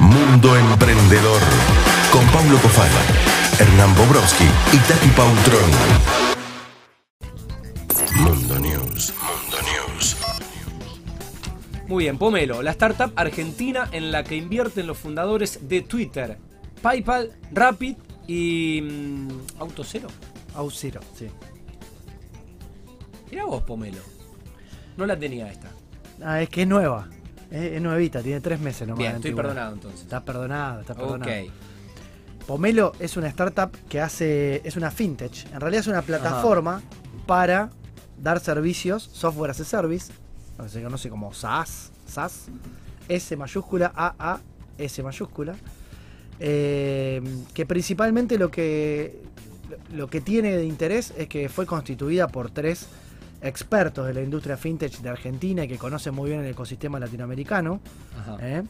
Mundo Emprendedor. Con Paulo Cofala, Hernán Bobrowski y Tati Pautrón. Mundo News. Mundo News. Muy bien, Pomelo, la startup argentina en la que invierten los fundadores de Twitter, PayPal, Rapid y mm, Autocero. Auxiro, sí. Mira vos, Pomelo. No la tenía esta. Ah, es que es nueva. Es, es nuevita, tiene tres meses nomás. Bien, estoy perdonado entonces. Está perdonado, está Ok. perdonado. Pomelo es una startup que hace. es una fintech. En realidad es una plataforma para dar servicios, software as a service, que se conoce como SaaS, SaaS, S mayúscula, A, A, S mayúscula. eh, que principalmente lo que, lo que tiene de interés es que fue constituida por tres expertos de la industria fintech de Argentina y que conocen muy bien el ecosistema latinoamericano. Ajá. ¿eh?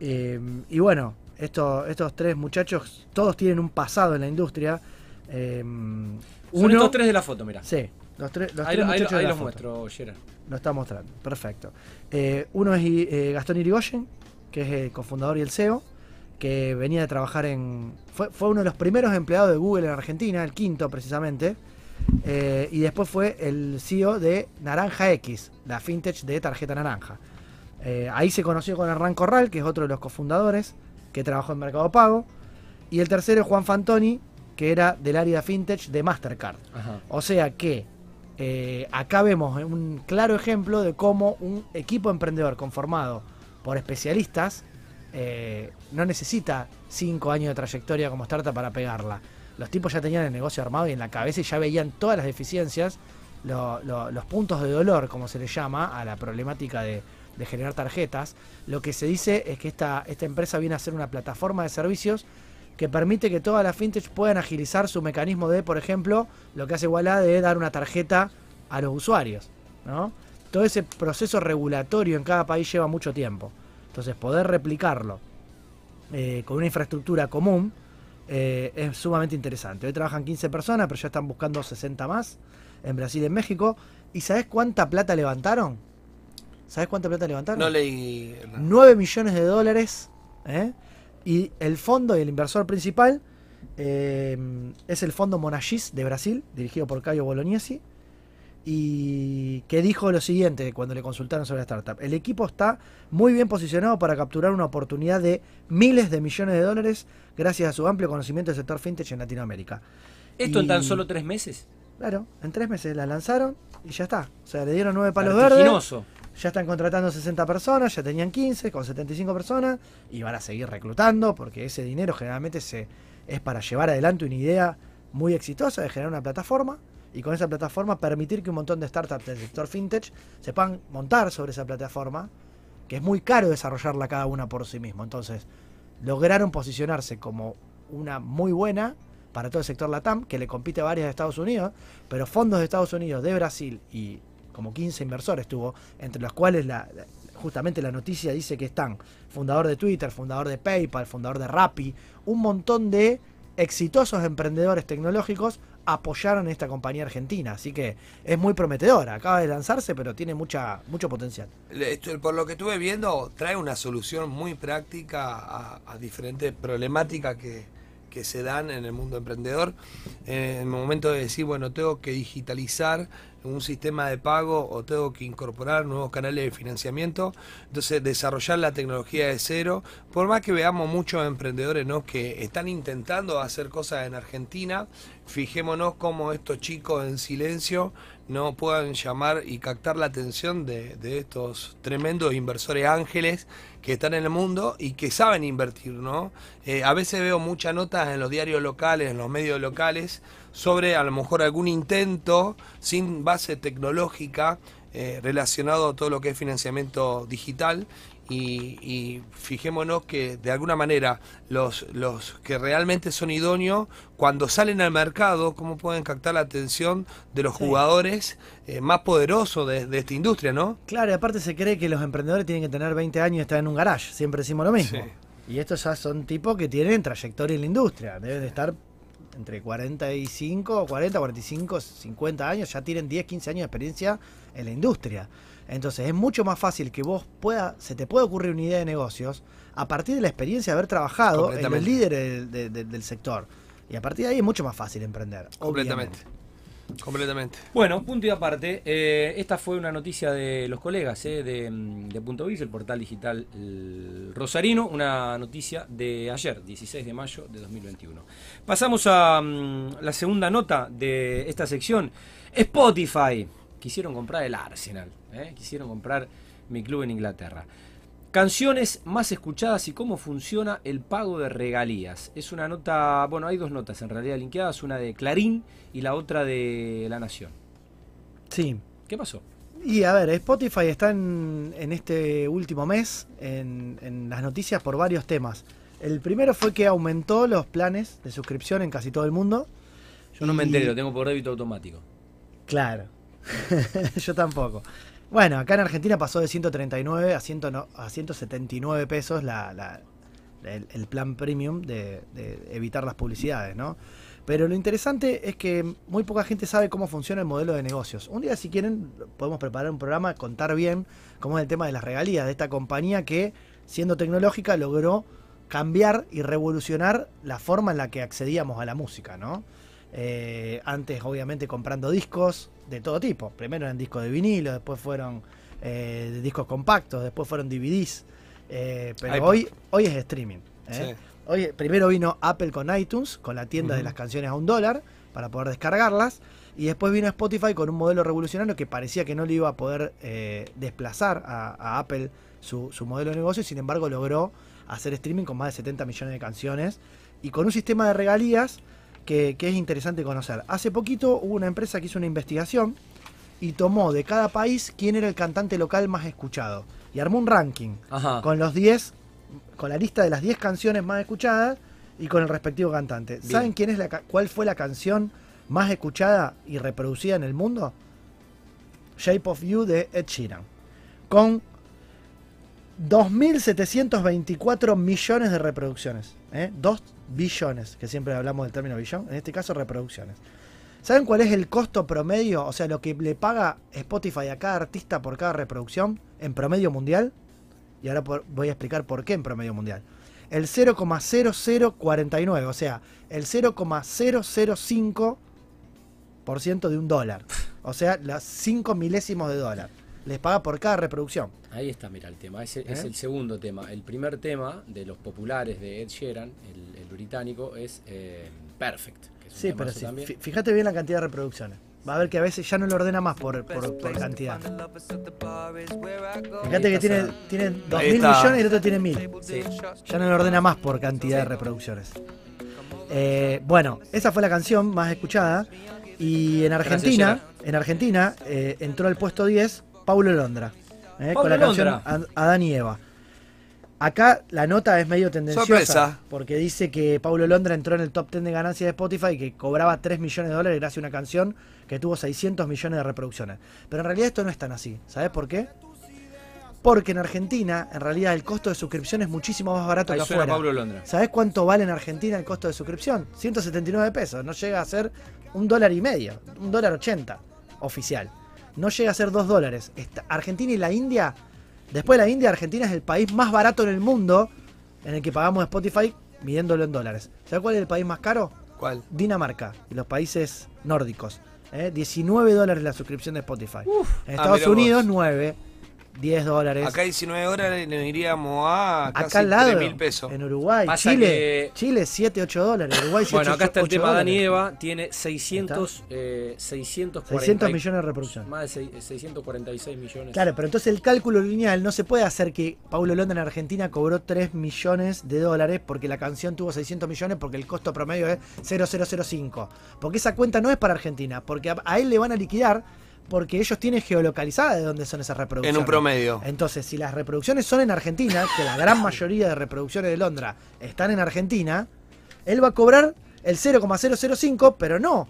Eh, y bueno, esto- estos tres muchachos, todos tienen un pasado en la industria. eh, Son uno, estos tres de la foto, mira. Sí, los, tres los ahí tres ahí muchachos de ahí la los foto. muestro, Gerard. Lo está mostrando, perfecto. Eh, uno es Gastón Irigoyen, que es el cofundador y el CEO, que venía de trabajar en. Fue, fue uno de los primeros empleados de Google en Argentina, el quinto precisamente. Eh, y después fue el CEO de Naranja X, la fintech de tarjeta naranja. Eh, ahí se conoció con Hernán Corral, que es otro de los cofundadores, que trabajó en Mercado Pago. Y el tercero es Juan Fantoni, que era del área fintech de Mastercard. Ajá. O sea que eh, acá vemos un claro ejemplo de cómo un equipo emprendedor conformado por especialistas eh, no necesita cinco años de trayectoria como startup para pegarla. Los tipos ya tenían el negocio armado y en la cabeza y ya veían todas las deficiencias, lo- lo- los puntos de dolor, como se le llama, a la problemática de, generar tarjetas. Lo que se dice es que esta, empresa viene a ser una plataforma de servicios que permite que todas las fintech puedan agilizar su mecanismo de, por ejemplo, lo que hace Walla de dar una tarjeta a los usuarios. Todo ese proceso regulatorio en cada país lleva mucho tiempo. Entonces, poder replicarlo eh, con una infraestructura común eh, es sumamente interesante. Hoy trabajan 15 personas, pero ya están buscando 60 más en Brasil y en México. ¿Y sabes cuánta plata levantaron? ¿Sabes cuánta plata levantaron? No leí. 9 millones de dólares. ¿eh? Y el fondo y el inversor principal eh, es el fondo Monagis de Brasil, dirigido por Caio Bolognesi. Y que dijo lo siguiente cuando le consultaron sobre la startup. El equipo está muy bien posicionado para capturar una oportunidad de miles de millones de dólares gracias a su amplio conocimiento del sector fintech en Latinoamérica. ¿Esto en tan solo tres meses? Claro, en tres meses la lanzaron y ya está. O sea, le dieron nueve palos verdes. Ya están contratando 60 personas, ya tenían 15 con 75 personas y van a seguir reclutando porque ese dinero generalmente se, es para llevar adelante una idea muy exitosa de generar una plataforma y con esa plataforma permitir que un montón de startups del sector fintech se puedan montar sobre esa plataforma, que es muy caro desarrollarla cada una por sí mismo. Entonces, lograron posicionarse como una muy buena para todo el sector LATAM, que le compite a varias de Estados Unidos, pero fondos de Estados Unidos, de Brasil y como 15 inversores tuvo, entre los cuales la, justamente la noticia dice que están fundador de Twitter, fundador de PayPal, fundador de Rappi, un montón de exitosos emprendedores tecnológicos apoyaron esta compañía argentina, así que es muy prometedora, acaba de lanzarse, pero tiene mucha mucho potencial. Por lo que estuve viendo, trae una solución muy práctica a, a diferentes problemáticas que, que se dan en el mundo emprendedor. En el momento de decir, bueno, tengo que digitalizar un sistema de pago o tengo que incorporar nuevos canales de financiamiento. Entonces, desarrollar la tecnología de cero. Por más que veamos muchos emprendedores ¿no? que están intentando hacer cosas en Argentina, fijémonos cómo estos chicos en silencio no puedan llamar y captar la atención de, de estos tremendos inversores ángeles que están en el mundo y que saben invertir, ¿no? Eh, a veces veo muchas notas en los diarios locales, en los medios locales, sobre a lo mejor algún intento sin base tecnológica eh, relacionado a todo lo que es financiamiento digital y, y fijémonos que de alguna manera los, los que realmente son idóneos, cuando salen al mercado, cómo pueden captar la atención de los Sí. jugadores eh, más poderosos de, de esta industria, ¿no? Claro, y aparte se cree que los emprendedores tienen que tener 20 años y estar en un garage, siempre decimos lo mismo. Sí. Y estos ya son tipos que tienen trayectoria en la industria, deben de estar entre 45, 40, 45, 50 años, ya tienen 10, 15 años de experiencia en la industria. Entonces es mucho más fácil que vos pueda, se te pueda ocurrir una idea de negocios a partir de la experiencia de haber trabajado en los líderes del, del- del sector. Y a partir de ahí es mucho más fácil emprender. Completamente. obviamente. Completamente. Bueno, punto y aparte, eh, esta fue una noticia de los colegas eh, de, mm, de Punto Biz, el portal digital Rosarino, una noticia de ayer, 16 de mayo de 2021. Pasamos a mm, la segunda nota de esta sección. Spotify. Quisieron comprar el Arsenal, eh, quisieron comprar mi club en Inglaterra. Canciones más escuchadas y cómo funciona el pago de regalías. Es una nota, bueno, hay dos notas en realidad linkeadas, una de Clarín y la otra de La Nación. Sí. ¿Qué pasó? Y a ver, Spotify está en, en este último mes en, en las noticias por varios temas. El primero fue que aumentó los planes de suscripción en casi todo el mundo. Yo no me enteré, lo tengo por débito automático. Claro. Yo tampoco. Bueno, acá en Argentina pasó de 139 a, 100 no- a 179 pesos la, la- el, el plan premium de, de evitar las publicidades, ¿no? Pero lo interesante es que muy poca gente sabe cómo funciona el modelo de negocios. Un día, si quieren, podemos preparar un programa, contar bien cómo es el tema de las regalías de esta compañía que, siendo tecnológica, logró cambiar y revolucionar la forma en la que accedíamos a la música, ¿no? Eh, antes, obviamente, comprando discos de todo tipo. Primero eran discos de vinilo, después fueron eh, de discos compactos, después fueron DVDs. eh, pero iPod. hoy, hoy es streaming. ¿eh? Sí. Hoy, primero vino Apple con iTunes, con la tienda de las canciones a un dólar, para poder descargarlas. Y después vino Spotify con un modelo revolucionario que parecía que no le iba a poder eh, desplazar a, a Apple su, su modelo de negocio, y sin embargo logró hacer streaming con más de 70 millones de canciones y con un sistema de regalías que, que es interesante conocer. Hace poquito hubo una empresa que hizo una investigación y tomó de cada país quién era el cantante local más escuchado. Y armó un ranking Ajá. con los 10, con la lista de las 10 canciones más escuchadas y con el respectivo cantante. Bien. ¿Saben quién es la, cuál fue la canción más escuchada y reproducida en el mundo? Shape of You de Ed Sheeran. Con 2.724 millones de reproducciones. ¿eh? 2 billones, que siempre hablamos del término billón. En este caso, reproducciones. ¿Saben cuál es el costo promedio? O sea, lo que le paga Spotify a cada artista por cada reproducción en promedio mundial. Y ahora voy a explicar por qué en promedio mundial. El 0,0049, o sea, el 0,005% de un dólar. O sea, los 5 milésimos de dólar. Les paga por cada reproducción. Ahí está, mira el tema. Ese es ¿Eh? el segundo tema. El primer tema de los populares de Ed Sheeran, el, el británico, es eh, Perfect. Que es un Sí, pero sí, también. fí- fíjate bien la cantidad de reproducciones. Va a ver que a veces ya no lo ordena más por, por- por cantidad. Fíjate que tiene, tiene 2 Ahí mil está. millones y el otro tiene mil. Sí. Ya no lo ordena más por cantidad de reproducciones. Eh, bueno, esa fue la canción más escuchada. Y en Argentina, en Argentina eh, entró al puesto 10 Paulo Londra. eh, con Paulo la canción Londra. Adán y Eva. Acá la nota es medio tendenciosa. Sorpresa. Porque dice que Paulo Londra entró en el top 10 de ganancias de Spotify y que cobraba 3 millones de dólares gracias a una canción que tuvo 600 millones de reproducciones. Pero en realidad esto no es tan así. ¿Sabes por qué? Porque en Argentina, en realidad, el costo de suscripción es muchísimo más barato Ahí que suena afuera. Pablo Londra. ¿Sabes cuánto vale en Argentina el costo de suscripción? 179 pesos. No llega a ser un dólar y medio. Un dólar 80 oficial. No llega a ser dos dólares. Esta- Argentina y la India. Después de la India, Argentina es el país más barato en el mundo en el que pagamos Spotify midiéndolo en dólares. ¿Sabes cuál es el país más caro? ¿Cuál? Dinamarca y los países nórdicos. ¿eh? 19 dólares la suscripción de Spotify. en Ah, Estados Unidos, vos. 9. 10 dólares. Acá 19 horas nos iríamos a Acá casi al lado, mil pesos. en Uruguay, Pasa Chile, que- Chile 7, 8 dólares, Uruguay 7, Bueno, acá está el 8 tema Dani dólares. Eva. Tiene 600, eh, 640 600 millones de reproducciones. Más de seis- 646 millones. Claro, pero entonces el cálculo lineal no se puede hacer que Paulo Londra en Argentina cobró 3 millones de dólares porque la canción tuvo 600 millones porque el costo promedio es 0,005. Porque esa cuenta no es para Argentina, porque a, a él le van a liquidar porque ellos tienen geolocalizada de dónde son esas reproducciones. En un promedio. Entonces, si las reproducciones son en Argentina, que la gran mayoría de reproducciones de Londra están en Argentina, él va a cobrar el 0,005, pero no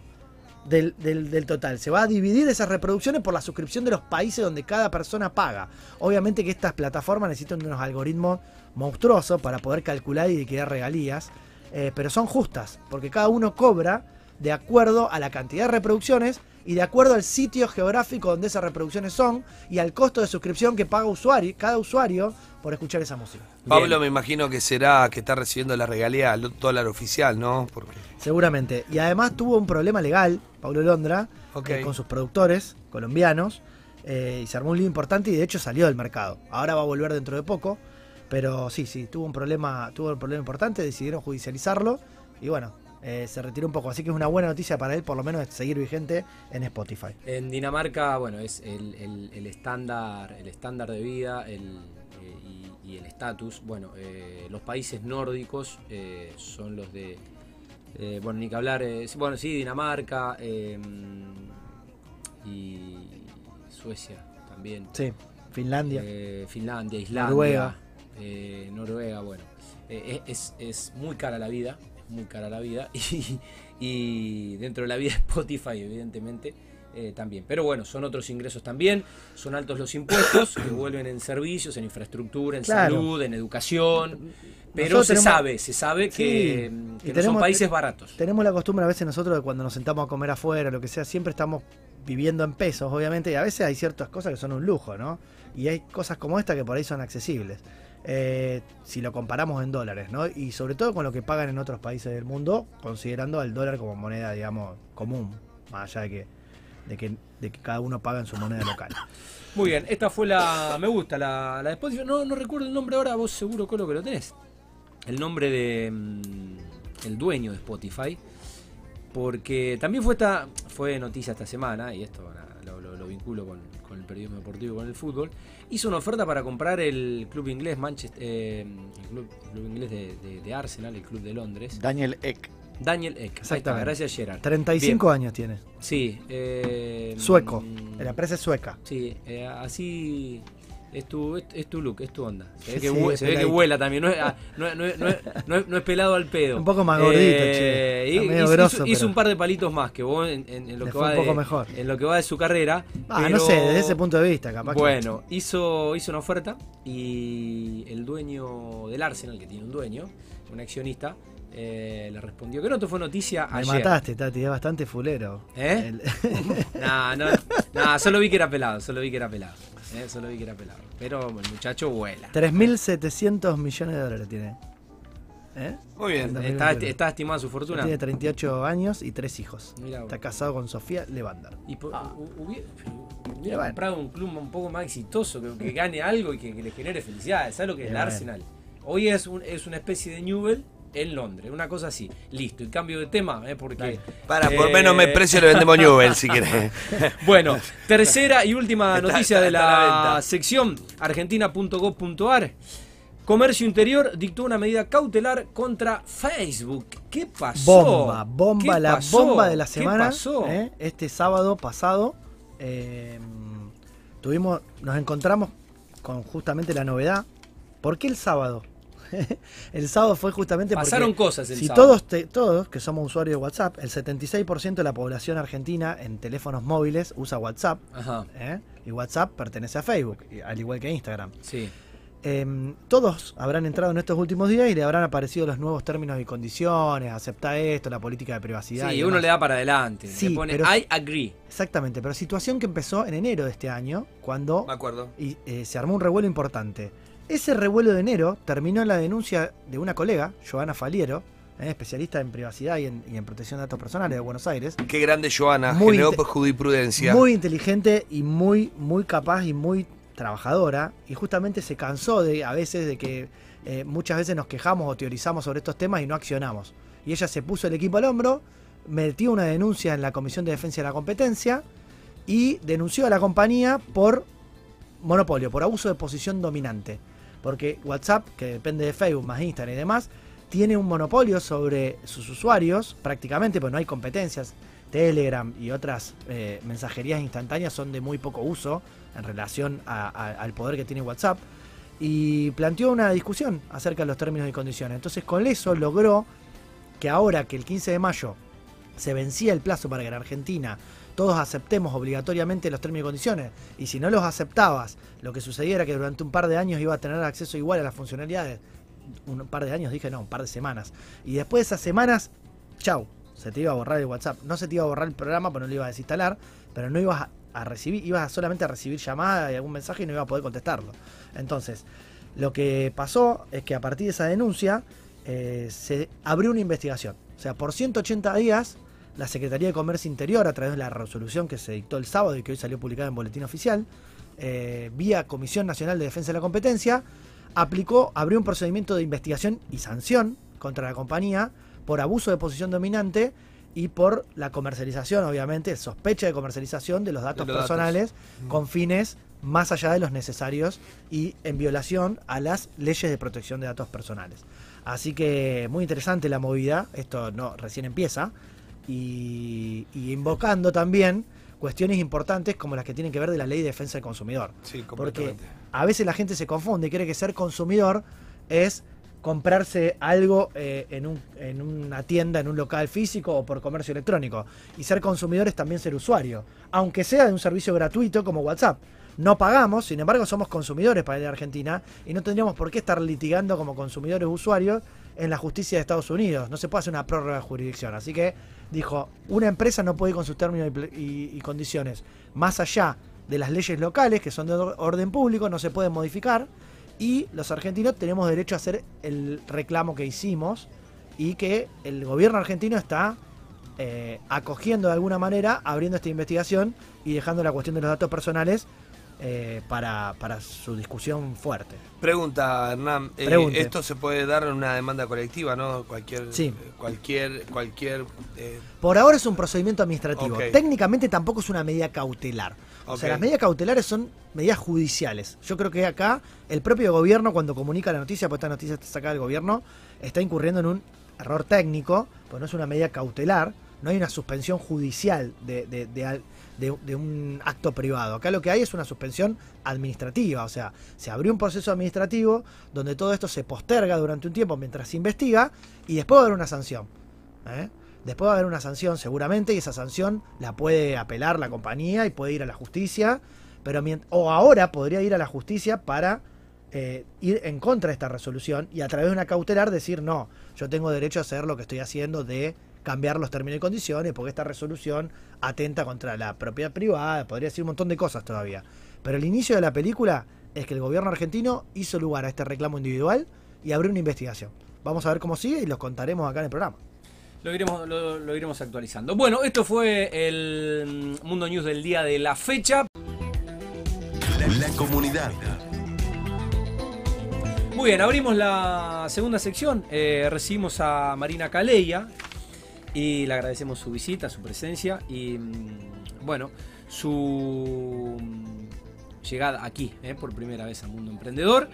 del, del- del total. Se va a dividir esas reproducciones por la suscripción de los países donde cada persona paga. Obviamente que estas plataformas necesitan unos algoritmos monstruosos para poder calcular y liquidar regalías, eh, pero son justas, porque cada uno cobra de acuerdo a la cantidad de reproducciones y de acuerdo al sitio geográfico donde esas reproducciones son y al costo de suscripción que paga usuario, cada usuario por escuchar esa música. Pablo, Bien. me imagino que será que está recibiendo la regalía al dólar oficial, ¿no? Porque Seguramente. Y además tuvo un problema legal, Pablo Londra, eh, con sus productores colombianos. eh, y se armó un lío importante y de hecho salió del mercado. Ahora va a volver dentro de poco. Pero sí, sí, tuvo un problema, tuvo un problema importante, decidieron judicializarlo. Y bueno, eh, se retiró un poco. Así que es una buena noticia para él, por lo menos, seguir vigente en Spotify. En Dinamarca, bueno, es el, el- el estándar, el estándar de vida el, eh, y, y el estatus. Bueno, eh, los países nórdicos eh, son los de, eh, bueno, ni que hablar, eh, bueno, sí, Dinamarca eh, y Suecia también. Sí, Finlandia. Finlandia, Islandia, Noruega. Noruega, bueno. Es, es muy cara la vida, muy cara la vida. Y, y dentro de la vida Spotify, evidentemente, eh, también. Pero bueno, son otros ingresos también. Son altos los impuestos que vuelven en servicios, en infraestructura, en Claro. salud, en educación. Pero Nosotros se tenemos- sabe, se sabe que, Sí, son países baratos. Tenemos la costumbre a veces nosotros de cuando nos sentamos a comer afuera, lo que sea, siempre estamos viviendo en pesos, obviamente, y a veces hay ciertas cosas que son un lujo, ¿no? Y hay cosas como esta que por ahí son accesibles. Eh, si lo comparamos en dólares, ¿no? Y sobre todo con lo que pagan en otros países del mundo, considerando al dólar como moneda, digamos, común, más allá de que, de que, de que cada uno paga en su moneda local. Muy bien, esta fue la. Me gusta, la, la de Spotify. No, no recuerdo el nombre ahora, vos seguro, Colo, que lo tenés. El nombre de. mm, el dueño de Spotify. Porque también fue esta. Fue noticia esta semana, y esto lo vinculo con, con el periodismo deportivo con el fútbol. Hizo una oferta para comprar el club inglés Manchester. eh, el club, inglés de, de- de Arsenal, el club de Londres. Daniel Eck. Daniel Eck. Ahí está, Exactamente. gracias, Gerard. 35 años tiene. Sí. eh, Sueco. mm, La empresa es sueca. Sí, eh, así es tu, es, es tu look, es tu onda. Se ve Sí, que, hue- se ve que peladito. vuela también, no es, ah, no, es- no es- no no pelado al pedo. Un poco más gordito, che. Está medio hizo, grosso, hizo- un par de palitos más que vos en, en- en lo que va un poco de, mejor. en lo que va de su carrera. Ah, pero- no sé, desde ese punto de vista, capaz que- Bueno, hizo, hizo una oferta y el dueño del Arsenal, que tiene un dueño, un accionista, eh, le respondió que no, esto fue noticia Me ayer. mataste, Tati, es bastante fulero. ¿Eh? El- No, no, no, solo vi que era pelado, solo vi que era pelado. eh, solo vi que era pelado. Pero el muchacho vuela. 3.700 millones de dólares tiene. ¿Eh? Muy bien. Está, está estimada su fortuna. Tiene 38 años y tres hijos. Mirá. Está casado con Sofía Levander. Y po- Ah. hu- hubiera, hubiera bueno. comprado un club un poco más exitoso, que, que gane algo y que, que le genere felicidad. ¿Sabes lo que es el. Arsenal? Hoy es, un- es una especie de Newell en Londres, una cosa así. Listo, y cambio de tema, ¿eh? porque. Dale. Para, por eh, menos me precio le vendemos Newell si querés. Bueno, tercera y última Está- noticia está- de está la la sección argentina.gov.ar. Comercio Interior dictó una medida cautelar contra Facebook. ¿Qué pasó? Bomba, bomba, ¿Qué la pasó? bomba de la ¿Qué semana. pasó? ¿eh? Este sábado pasado eh, tuvimos, nos encontramos con justamente la novedad. ¿Por qué el sábado? el sábado fue justamente porque Pasaron cosas el si sábado. todos, te- todos que somos usuarios de WhatsApp, el 76% de la población argentina en teléfonos móviles usa WhatsApp. Ajá, ¿eh? Y WhatsApp pertenece a Facebook, al igual que Instagram. sí. Eh, todos habrán entrado en estos últimos días y le habrán aparecido los nuevos términos y condiciones, acepta esto, la política de privacidad. Sí, y uno demás. le da para adelante. Sí, le pone pero- I agree. Exactamente, pero situación que empezó en enero de este año, cuando Me acuerdo. y, eh, se armó un revuelo importante. Ese revuelo de enero terminó en la denuncia de una colega, Joana Faliero, eh, especialista en privacidad y en, y en protección de datos personales de Buenos Aires, Qué grande Joana, Muy generó jurisprudencia. muy inteligente y muy, muy capaz y muy trabajadora, y justamente se cansó de a veces de que eh, muchas veces nos quejamos o teorizamos sobre estos temas y no accionamos. Y ella se puso el equipo al hombro, metió una denuncia en la Comisión de Defensa de la Competencia y denunció a la compañía por monopolio, por abuso de posición dominante. Porque WhatsApp, que depende de Facebook, más Instagram y demás, tiene un monopolio sobre sus usuarios, prácticamente, pues no hay competencias. Telegram y otras eh, mensajerías instantáneas son de muy poco uso en relación a- al poder que tiene WhatsApp. Y planteó una discusión acerca de los términos y condiciones. Entonces con eso logró que ahora que el 15 de mayo se vencía el plazo para que en Argentina todos aceptemos obligatoriamente los términos y condiciones, y si no los aceptabas, lo que sucedía era que durante un par de años iba a tener acceso igual a las funcionalidades. Un par de años, dije no, un par de semanas. Y después de esas semanas, chau, se te iba a borrar el WhatsApp. No se te iba a borrar el programa, pero no lo ibas a desinstalar, pero no ibas a, recibir, ibas solamente a recibir llamada y algún mensaje y no ibas a poder contestarlo. Entonces, lo que pasó es que a partir de esa denuncia eh, se abrió una investigación. O sea, por 180 días, la Secretaría de Comercio Interior, a través de la resolución que se dictó el sábado y que hoy salió publicada en Boletín Oficial, eh, vía Comisión Nacional de Defensa de la Competencia, aplicó, abrió un procedimiento de investigación y sanción contra la compañía por abuso de posición dominante y por la comercialización, obviamente, sospecha de comercialización de los datos los personales Mm. con fines más allá de los necesarios y en violación a las leyes de protección de datos personales. Así que muy interesante la movida, esto no recién empieza, y, y invocando también cuestiones importantes como las que tienen que ver de la ley de defensa del consumidor. Sí, Porque a veces la gente se confunde y cree que ser consumidor es comprarse algo eh, en, un- en una tienda, en un local físico o por comercio electrónico. Y ser consumidor es también ser usuario, aunque sea de un servicio gratuito como WhatsApp. No pagamos, sin embargo somos consumidores para ir a Argentina y no tendríamos por qué estar litigando como consumidores usuarios en la justicia de Estados Unidos. No se puede hacer una prórroga de jurisdicción. Así que dijo, una empresa no puede ir con sus términos y condiciones más allá de las leyes locales, que son de or- orden público, no se pueden modificar. Y los argentinos tenemos derecho a hacer el reclamo que hicimos y que el gobierno argentino está eh, acogiendo de alguna manera, abriendo esta investigación y dejando la cuestión de los datos personales eh, para, para su discusión fuerte. Pregunta, Hernán. eh, esto se puede dar en una demanda colectiva, ¿no? Cualquier. Sí. eh, Cualquier. Cualquier. eh, Por ahora es un procedimiento administrativo. Técnicamente tampoco es una medida cautelar. O sea, las medidas cautelares son medidas judiciales. Yo creo que acá el propio gobierno, cuando comunica la noticia, porque esta noticia está sacada del gobierno, está incurriendo en un error técnico, pues no es una medida cautelar, no hay una suspensión judicial de, de- de al- de- un acto privado. Acá lo que hay es una suspensión administrativa, o sea, se abrió un proceso administrativo donde todo esto se posterga durante un tiempo mientras se investiga y después va a haber una sanción. ¿eh? Después va a haber una sanción seguramente y esa sanción la puede apelar la compañía y puede ir a la justicia, pero o ahora podría ir a la justicia para eh, ir en contra de esta resolución y a través de una cautelar decir no, yo tengo derecho a hacer lo que estoy haciendo de cambiar los términos y condiciones porque esta resolución atenta contra la propiedad privada, podría decir un montón de cosas todavía. Pero el inicio de la película es que el gobierno argentino hizo lugar a este reclamo individual y abrió una investigación. Vamos a ver cómo sigue y los contaremos acá en el programa. Lo iremos, lo, lo iremos actualizando. Bueno, esto fue el Mundo News del día de la fecha. La comunidad. Muy bien, abrimos la segunda sección. Eh, recibimos a Marina Caleya y le agradecemos su visita, su presencia y, mm, bueno, su mm, llegada aquí eh, por primera vez al mundo emprendedor.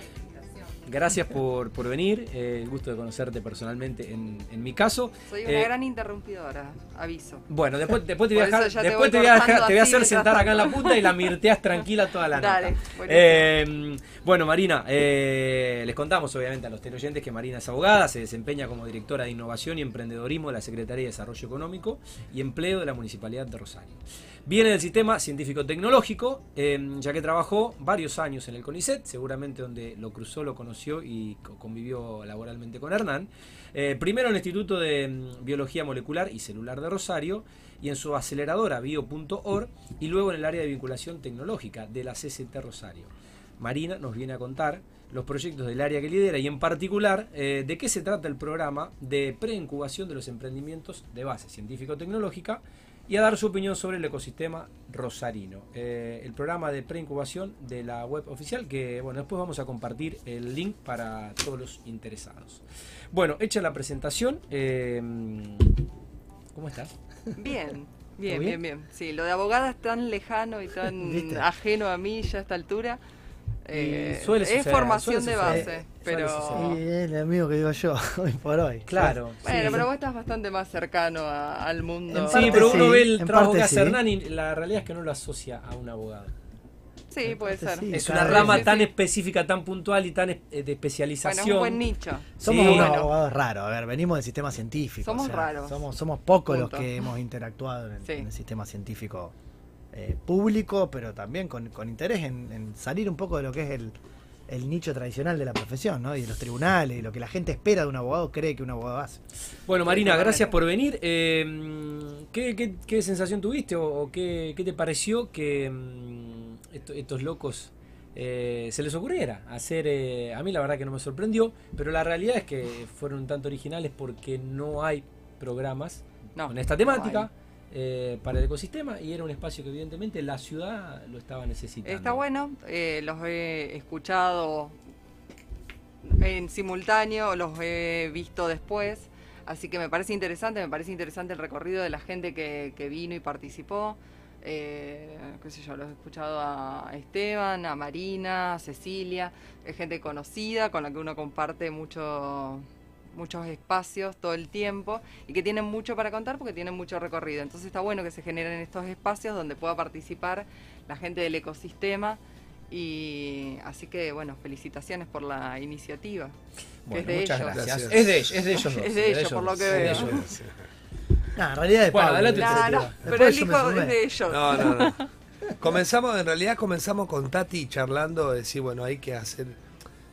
Gracias por, por venir, eh, el gusto de conocerte personalmente en, en mi caso. Soy una Eh, gran interrumpidora, aviso. Bueno, después, después, te voy dejar, después voy te voy a, dejar- te voy a hacer sentar acá en la punta y la mirteas tranquila toda la nota. Dale. Eh, bueno, Marina, les contamos obviamente a los teleoyentes que Marina es abogada, se desempeña como directora de Innovación y Emprendedorismo de la Secretaría de Desarrollo Económico y Empleo de la Municipalidad de Rosario. Viene del sistema científico-tecnológico, eh, ya que trabajó varios años en el CONICET, seguramente donde lo cruzó, lo conoció y co- convivió laboralmente con Hernán. Eh, primero en el Instituto de mm, Biología Molecular y Celular de Rosario y en su aceleradora bio.org y luego en el área de vinculación tecnológica de la CCT Rosario. Marina nos viene a contar los proyectos del área que lidera y en particular eh, de qué se trata el programa de preincubación de los emprendimientos de base científico-tecnológica y a dar su opinión sobre el ecosistema rosarino. Eh, el programa de preincubación de la web oficial que bueno después vamos a compartir el link para todos los interesados. Bueno, hecha la presentación, eh, ¿cómo estás? Bien, ¿Todo bien, bien? bien, bien. Sí, lo de abogada es tan lejano y tan ¿Viste? ajeno a mí ya a esta altura. Eh, suele es formación suele de base, suele pero... suceder. Y es lo mismo que digo yo, hoy por hoy. Claro. Bueno, pero vos estás bastante más cercano a- al mundo. Sí, pero uno sí, ve el en trabajo que hace sí. Hernán y la realidad es que no lo asocia a un abogado. Sí, puede ser. sí. Es una vez. rama Sí, tan sí. específica, tan puntual y tan eh, de Bueno, especialización. es un buen nicho. Somos Sí, unos bueno. abogados raros, a ver, venimos del sistema científico. Somos o sea, raros. Somos, somos pocos Punto. los que hemos interactuado en en el sistema científico eh, público, pero también con, con interés en, en salir un poco de lo que es el, el nicho tradicional de la profesión, ¿no? Y de los tribunales, y lo que la gente espera de un abogado, cree que un abogado hace. Bueno, Marina, gracias por venir. Eh, ¿qué, qué, qué sensación tuviste o, o qué, qué te pareció que mm, esto- estos locos eh, se les ocurriera hacer? eh, a mí la verdad que no me sorprendió, pero la realidad es que fueron un tanto originales porque no hay programas No, con esta temática. Eh, para el ecosistema y era un espacio que evidentemente la ciudad lo estaba necesitando. Está bueno, eh, los he escuchado en simultáneo, los he visto después, así que me parece interesante, me parece interesante el recorrido de la gente que, vino y participó. Eh, qué sé yo, los he escuchado a Esteban, a Marina, a Cecilia, es gente conocida con la que uno comparte mucho, muchos espacios todo el tiempo y que tienen mucho para contar porque tienen mucho recorrido. Entonces está bueno que se generen estos espacios donde pueda participar la gente del ecosistema y así que bueno, felicitaciones por la iniciativa. Bueno, es de muchas ellos. gracias. Es de ellos, es de ellos dos. Es de ellos, por lo que veo. ellos dos. Nah, en realidad es de Bueno, pero el hijo es de ellos. No, no, no. Comenzamos, en realidad comenzamos con Tati charlando, de decir, bueno, hay que hacer,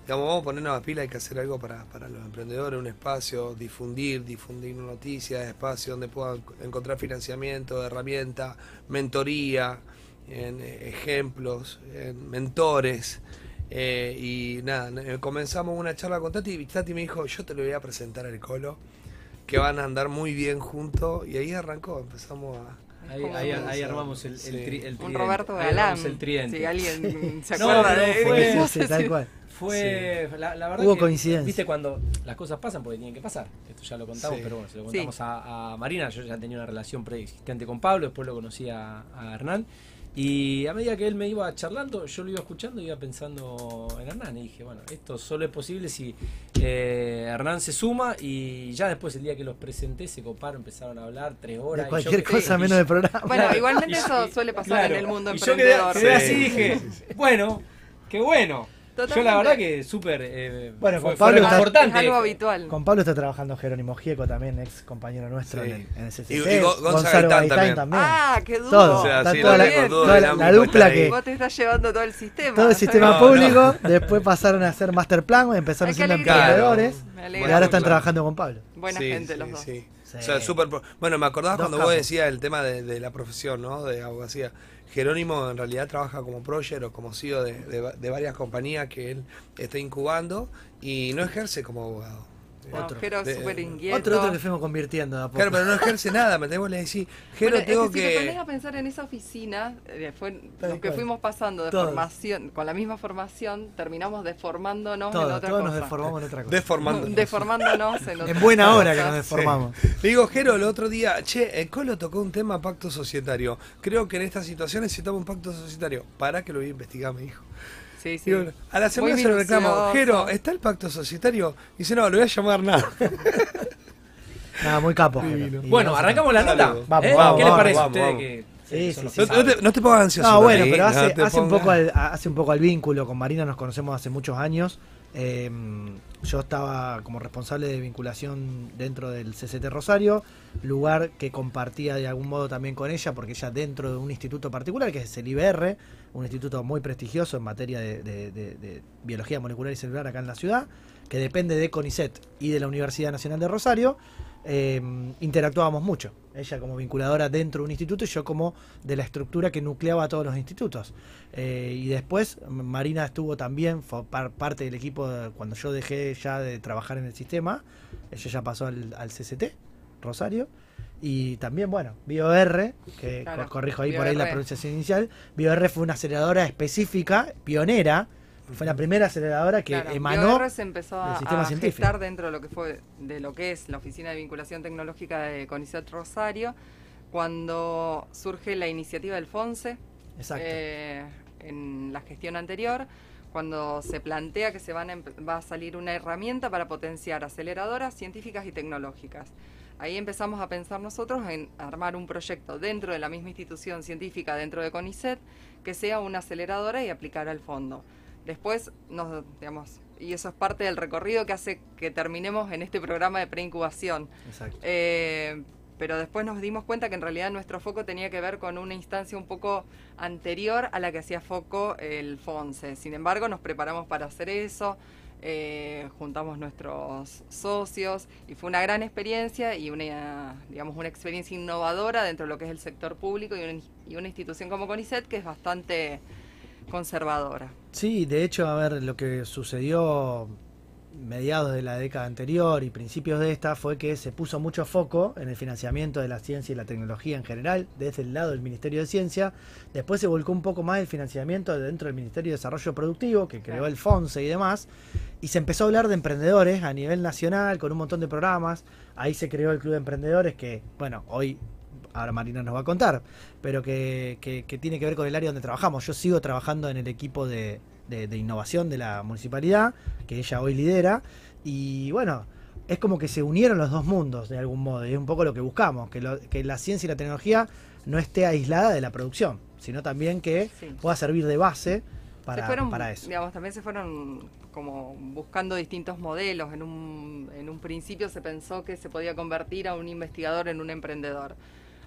digamos, vamos a ponernos a pila, hay que hacer algo para, para los emprendedores, un espacio, difundir, difundir noticias, espacio donde puedan encontrar financiamiento, herramientas, mentoría, en, eh, ejemplos, en mentores. eh, y nada, eh, comenzamos una charla con Tati y Tati me dijo, yo te lo voy a presentar al Colo, que van a andar muy bien juntos, y ahí arrancó, empezamos a... Ahí, ahí- ahí armamos el, el, Sí. tri- el Un. Roberto Galán. el tridente. Si alguien se No, acuerda de fue- no Sí, sé tal cual. Fue, la, la verdad Hubo que, coincidencia. Viste cuando las cosas pasan porque tienen que pasar. Esto ya lo contamos, Sí. pero bueno, se lo Sí. contamos a, a Marina. Yo ya tenía una relación preexistente con Pablo, después lo conocí a, a Hernán. Y a medida que él me iba charlando, yo lo iba escuchando y iba pensando en Hernán. Y dije, bueno, esto solo es posible si eh, Hernán se suma. Y ya después, el día que los presenté, se coparon, empezaron a hablar tres horas. De y cualquier yo cosa menos de programa. Bueno, Claro, igualmente y- eso y- suele pasar claro, en el mundo y yo quedé, emprendedor. quedé Sí, así dije, bueno, qué bueno. Yo la Totalmente. verdad que súper... eh, Bueno, fue- con fue Pablo está- reconfortante. Es algo habitual. Con Pablo está trabajando Jerónimo Gieco también, ex compañero nuestro Sí. en, CCC. Y- y Go- Gonzalo Gonzalo Gaitán también. también. Ah, qué duro. Todo, O sea, está sí, toda, la, toda la- la dupla que Vos te estás llevando todo el sistema. todo el sistema No, público, después pasaron a hacer master plan, empezaron siendo emprendedores Me y ahora están trabajando con Pablo. Buena Sí, gente sí, los dos. sí. Sí. O sea, súper pro- Bueno, me acordabas Dos cuando vos capos. decías el tema de, de la profesión, ¿no? De abogacía. Jerónimo en realidad trabaja como project o como CEO de, de varias compañías que él está incubando y no ejerce como abogado. No, Otro. Jero es De- súper inquieto. Otro, otro que fuimos convirtiendo a poco. Claro, pero no ejerce nada, me tengo que decir, Jero, Bueno, es tengo que si te pones que... a pensar en esa oficina, eh, fue lo que fuimos pasando de Todos. formación, con la misma formación, terminamos deformándonos en otra todos cosa. nos deformamos en otra cosa. Deformando. Deformándonos en otra en buena hora que nos deformamos. Le digo, Jero, el otro día, che, el Colo tocó un tema pacto societario. Creo que en estas situaciones necesitamos un pacto societario. Para que lo voy a investigar, me dijo. Sí, sí. Digo, a la semana Muy se lo reclamo. Jero, ¿está el pacto societario? Y dice, no, lo voy a llamar nada. Nada, muy capo. Jero. Bueno, arrancamos la nota. Vamos, ¿Eh? vamos, ¿Qué les vamos, parece a ustedes vamos. que Sí, sí, sí. No, no te, no te pongas ansioso. No, bueno, pero hace, un poco al, hace un poco al vínculo. Con Marina nos conocemos hace muchos años. Eh, yo estaba como responsable de vinculación dentro del CCT Rosario, lugar que compartía de algún modo también con ella, porque ella dentro de un instituto particular, que es el IBR, un instituto muy prestigioso en materia de, biología molecular y celular acá en la ciudad, que depende de CONICET y de la Universidad Nacional de Rosario, eh, interactuábamos mucho. Ella como vinculadora dentro de un instituto y yo como de la estructura que nucleaba a todos los institutos. Eh, y después Marina estuvo también, fue par- parte del equipo cuando yo dejé ya de trabajar en el sistema. Ella ya pasó al, al CCT, Rosario. Y también, bueno, BioR, que Claro, co- corrijo ahí por ahí la pronunciación inicial. BioR fue una aceleradora específica, pionera. Fue la primera aceleradora que Claro, emanó. BioR se empezó a, a gestar dentro de lo que fue de lo que es la oficina de vinculación tecnológica de CONICET Rosario cuando surge la iniciativa del FONSE eh, en la gestión anterior cuando se plantea que se van a va a salir una herramienta para potenciar aceleradoras científicas y tecnológicas. Ahí empezamos a pensar nosotros en armar un proyecto dentro de la misma institución científica, dentro de CONICET, que sea una aceleradora y aplicar al fondo. Después, nos, digamos, y eso es parte del recorrido que hace que terminemos en este programa de preincubación. Exacto. Eh, pero después nos dimos cuenta que en realidad nuestro foco tenía que ver con una instancia un poco anterior a la que hacía foco el FONSE. Sin embargo, nos preparamos para hacer eso, eh, juntamos nuestros socios y fue una gran experiencia y una, digamos, una experiencia innovadora dentro de lo que es el sector público y una, y una institución como CONICET que es bastante conservadora. Sí, de hecho, a ver, lo que sucedió mediados de la década anterior y principios de esta fue que se puso mucho foco en el financiamiento de la ciencia y la tecnología en general desde el lado del Ministerio de Ciencia. Después se volcó un poco más el financiamiento dentro del Ministerio de Desarrollo Productivo, que creó el FONSE y demás. Y se empezó a hablar de emprendedores a nivel nacional con un montón de programas. Ahí se creó el Club de Emprendedores que, bueno, hoy ahora Marina nos va a contar, pero que, que, que tiene que ver con el área donde trabajamos. Yo sigo trabajando en el equipo de, de, innovación de la municipalidad, que ella hoy lidera, y bueno, es como que se unieron los dos mundos de algún modo, y es un poco lo que buscamos, que, que la ciencia y la tecnología no esté aislada de la producción, sino también que pueda servir de base para, para eso. Digamos, también se fueron como buscando distintos modelos. En un, en un principio se pensó que se podía convertir a un investigador en un emprendedor.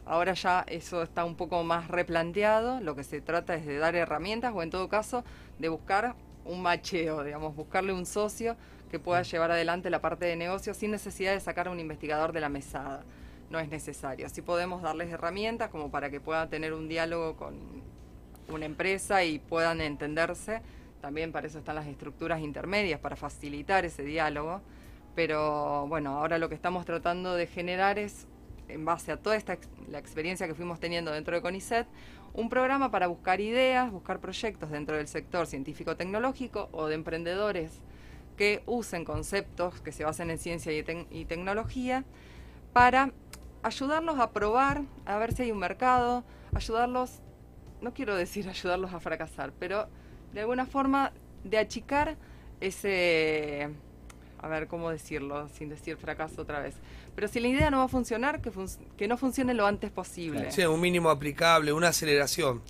Ahora ya eso está un poco más replanteado, lo que se trata es de dar herramientas o en todo caso de buscar un macheo, digamos, buscarle un socio que pueda mm. llevar adelante la parte de negocio sin necesidad de sacar a un investigador de la mesada. No es necesario. Así podemos darles herramientas como para que puedan tener un diálogo con una empresa y puedan entenderse. También para eso están las estructuras intermedias, para facilitar ese diálogo. Pero bueno, ahora lo que estamos tratando de generar es en base a toda esta la experiencia que fuimos teniendo dentro de CONICET, un programa para buscar ideas, buscar proyectos dentro del sector científico-tecnológico o de emprendedores que usen conceptos que se basen en ciencia y, y tecnología para ayudarlos a probar, a ver si hay un mercado, ayudarlos, no quiero decir ayudarlos a fracasar, pero de alguna forma de achicar ese, a ver cómo decirlo sin decir fracaso otra vez, pero si la idea no va a funcionar, que, que no funcione lo antes posible. Sí, un mínimo aplicable, una aceleración.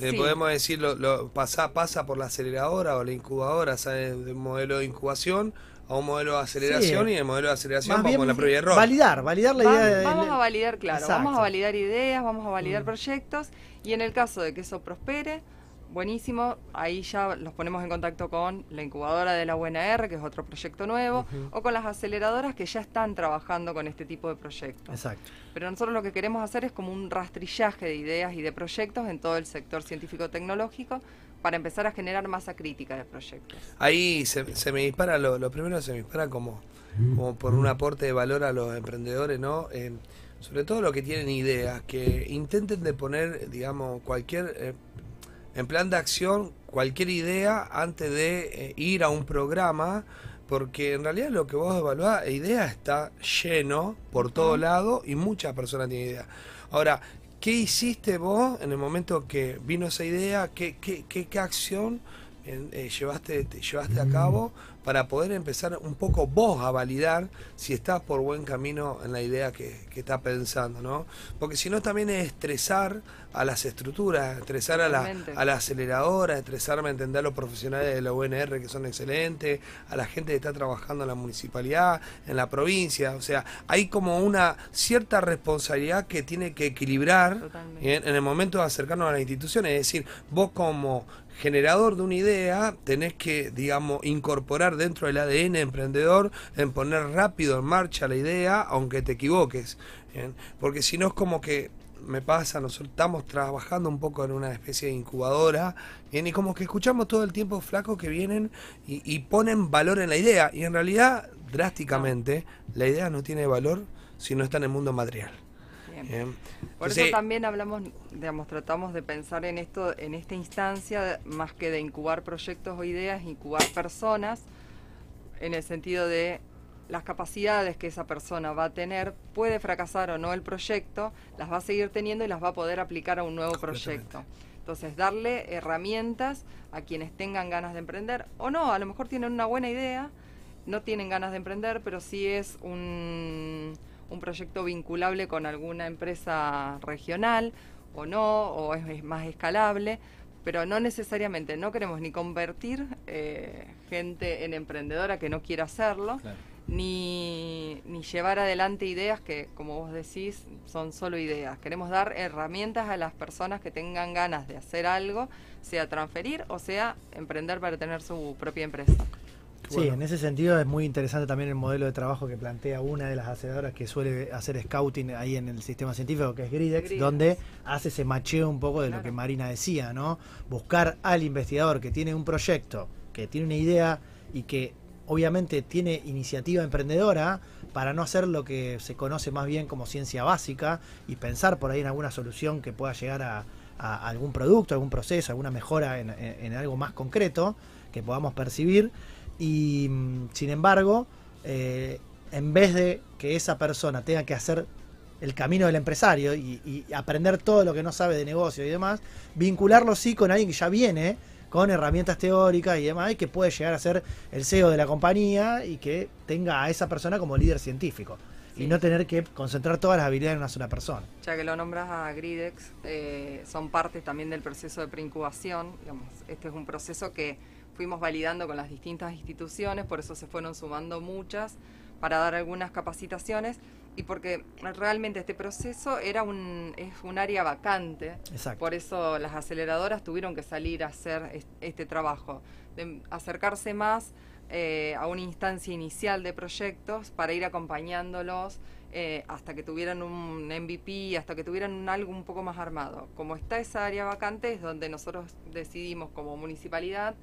Eh, podemos decir, lo, pasa, pasa por la aceleradora o la incubadora, ¿sabes? De modelo de incubación a un modelo de aceleración y el modelo de aceleración vamos con la prueba de error. Validar, validar la idea. vamos a validar, claro, vamos a validar ideas, vamos a validar mm. proyectos y en el caso de que eso prospere, buenísimo. Ahí ya los ponemos en contacto con la incubadora de la UNR, que es otro proyecto nuevo, o con las aceleradoras que ya están trabajando con este tipo de proyectos. Exacto. Pero nosotros lo que queremos hacer es como un rastrillaje de ideas y de proyectos en todo el sector científico-tecnológico para empezar a generar masa crítica de proyectos. Ahí se, me dispara, lo, primero se me dispara como, como por un aporte de valor a los emprendedores, ¿no? Eh, sobre todo los que tienen ideas, que intenten de poner, digamos, cualquier... Eh, en plan de acción cualquier idea antes de eh, ir a un programa, porque en realidad lo que vos evaluás, idea está lleno por todo lado y muchas personas tienen idea. Ahora, ¿qué hiciste vos en el momento que vino esa idea? ¿Qué, qué, qué, acción eh, llevaste, llevaste a cabo? Para poder empezar un poco vos a validar si estás por buen camino en la idea que, que estás pensando, ¿no? Porque si no también es estresar a las estructuras, estresar a la, a la aceleradora, estresarme a entender a los profesionales de la UNR que son excelentes, a la gente que está trabajando en la municipalidad, en la provincia, o sea, hay como una cierta responsabilidad que tiene que equilibrar en el momento de acercarnos a las instituciones, es decir, vos como generador de una idea, tenés que, digamos, incorporar dentro del ADN emprendedor en poner rápido en marcha la idea, aunque te equivoques. Porque si no es como que me pasa, nosotros estamos trabajando un poco en una especie de incubadora, y como que escuchamos todo el tiempo flacos que vienen y, ponen valor en la idea, y en realidad, drásticamente, la idea no tiene valor si no está en el mundo material. Por eso también hablamos, digamos, tratamos de pensar en esto, en esta instancia, más que de incubar proyectos o ideas, incubar personas, en el sentido de las capacidades que esa persona va a tener, puede fracasar o no el proyecto, las va a seguir teniendo y las va a poder aplicar a un nuevo proyecto. Entonces, darle herramientas a quienes tengan ganas de emprender o no, a lo mejor tienen una buena idea, no tienen ganas de emprender, pero sí es un un proyecto vinculable con alguna empresa regional o no, o es, más escalable, pero no necesariamente, no queremos ni convertir eh, gente en emprendedora que no quiera hacerlo, ni, ni llevar adelante ideas que, como vos decís, son solo ideas. Queremos dar herramientas a las personas que tengan ganas de hacer algo, sea transferir o sea emprender para tener su propia empresa. Sí, en ese sentido es muy interesante también el modelo de trabajo que plantea una de las aceleradoras que suele hacer scouting ahí en el sistema científico, que es Gridex, Gridex. donde hace ese macheo un poco de lo que Marina decía, ¿no? Buscar al investigador que tiene un proyecto, que tiene una idea y que obviamente tiene iniciativa emprendedora para no hacer lo que se conoce más bien como ciencia básica y pensar por ahí en alguna solución que pueda llegar a, a algún producto, algún proceso, alguna mejora en, en- en algo más concreto que podamos percibir y mm, sin embargo, eh, en vez de que esa persona tenga que hacer el camino del empresario y, y aprender todo lo que no sabe de negocio y demás, vincularlo sí con alguien que ya viene con herramientas teóricas y demás, y que puede llegar a ser el CEO de la compañía y que tenga a esa persona como líder científico. Y no tener que concentrar todas las habilidades en una sola persona. Ya que lo nombras a Gridex, eh, son partes también del proceso de preincubación. Digamos, este es un proceso que fuimos validando con las distintas instituciones, por eso se fueron sumando muchas para dar algunas capacitaciones y porque realmente este proceso era un, es un área vacante. Exacto. Por eso las aceleradoras tuvieron que salir a hacer es- este trabajo, de acercarse más eh, a una instancia inicial de proyectos para ir acompañándolos eh, hasta que tuvieran un MVP, hasta que tuvieran un algo un poco más armado. Como está esa área vacante, es donde nosotros decidimos como municipalidad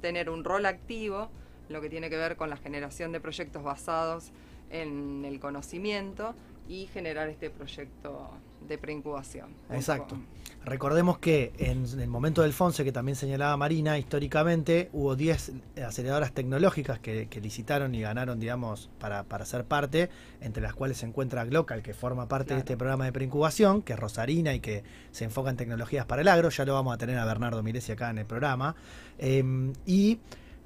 tener un rol activo, lo que tiene que ver con la generación de proyectos basados en el conocimiento y generar este proyecto de preincubación. Exacto. Recordemos que en el momento del FONSE, que también señalaba Marina, históricamente hubo 10 aceleradoras tecnológicas que, que licitaron y ganaron, digamos, para, para ser parte, entre las cuales se encuentra Glocal, que forma parte de este programa de preincubación, que es Rosarina y que se enfoca en tecnologías para el agro. Ya lo vamos a tener a Bernardo Miresi acá en el programa. Eh, y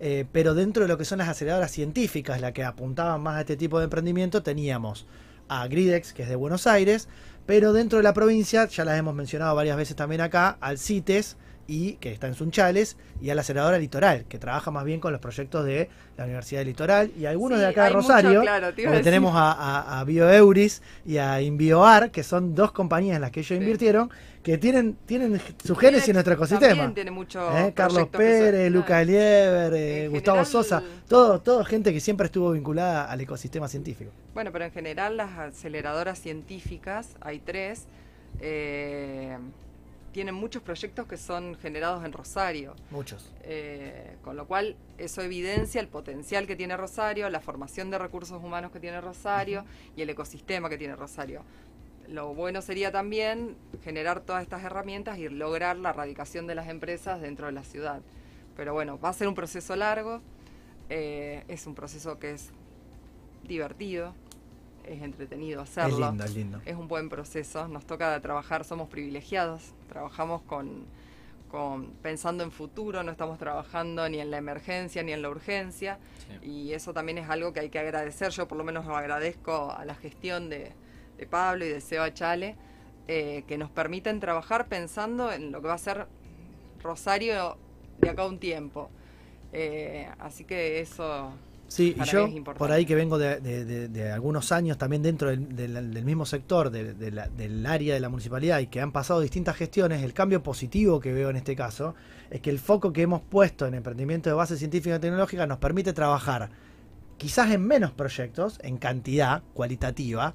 eh, pero dentro de lo que son las aceleradoras científicas, la que apuntaban más a este tipo de emprendimiento, teníamos a Gridex, que es de Buenos Aires, pero dentro de la provincia, ya las hemos mencionado varias veces también acá, al CITES, y que está en Sunchales, y a la aceleradora Litoral, que trabaja más bien con los proyectos de la Universidad del Litoral, y algunos Sí, de acá de mucho, Rosario, claro, te iba a porque decir. tenemos a, a, a BioEuris y a InBioAR, que son dos compañías en las que ellos Sí. invirtieron, que tienen, tienen su génesis en nuestro ecosistema. También tiene mucho ¿Eh? Carlos Pérez, Luca Claro. Eliever, eh, Gustavo general- Sosa, todo, todo gente que siempre estuvo vinculada al ecosistema científico. Bueno, pero en general las aceleradoras científicas, hay tres, eh, tienen muchos proyectos que son generados en Rosario. Muchos. Eh, con lo cual, eso evidencia el potencial que tiene Rosario, la formación de recursos humanos que tiene Rosario y el ecosistema que tiene Rosario. Lo bueno sería también generar todas estas herramientas y lograr la erradicación de las empresas dentro de la ciudad. Pero bueno, va a ser un proceso largo, eh, es un proceso que es divertido, es entretenido Es hacerlo. lindo, es lindo. Es un buen proceso, nos toca trabajar, somos privilegiados, trabajamos con, con pensando en futuro, no estamos trabajando ni en la emergencia ni en la urgencia Sí. y eso también es algo que hay que agradecer, yo por lo menos lo agradezco a la gestión de, de Pablo y de Seba Chale, eh, que nos permiten trabajar pensando en lo que va a ser Rosario de acá a un tiempo. Eh, así que eso Sí, y yo, por ahí que vengo de, de- de- de algunos años también dentro del, del- del mismo sector, la- del área de la municipalidad y que han pasado distintas gestiones, el cambio positivo que veo en este caso es que el foco que hemos puesto en emprendimiento de base científica y tecnológica nos permite trabajar quizás en menos proyectos, en cantidad cualitativa,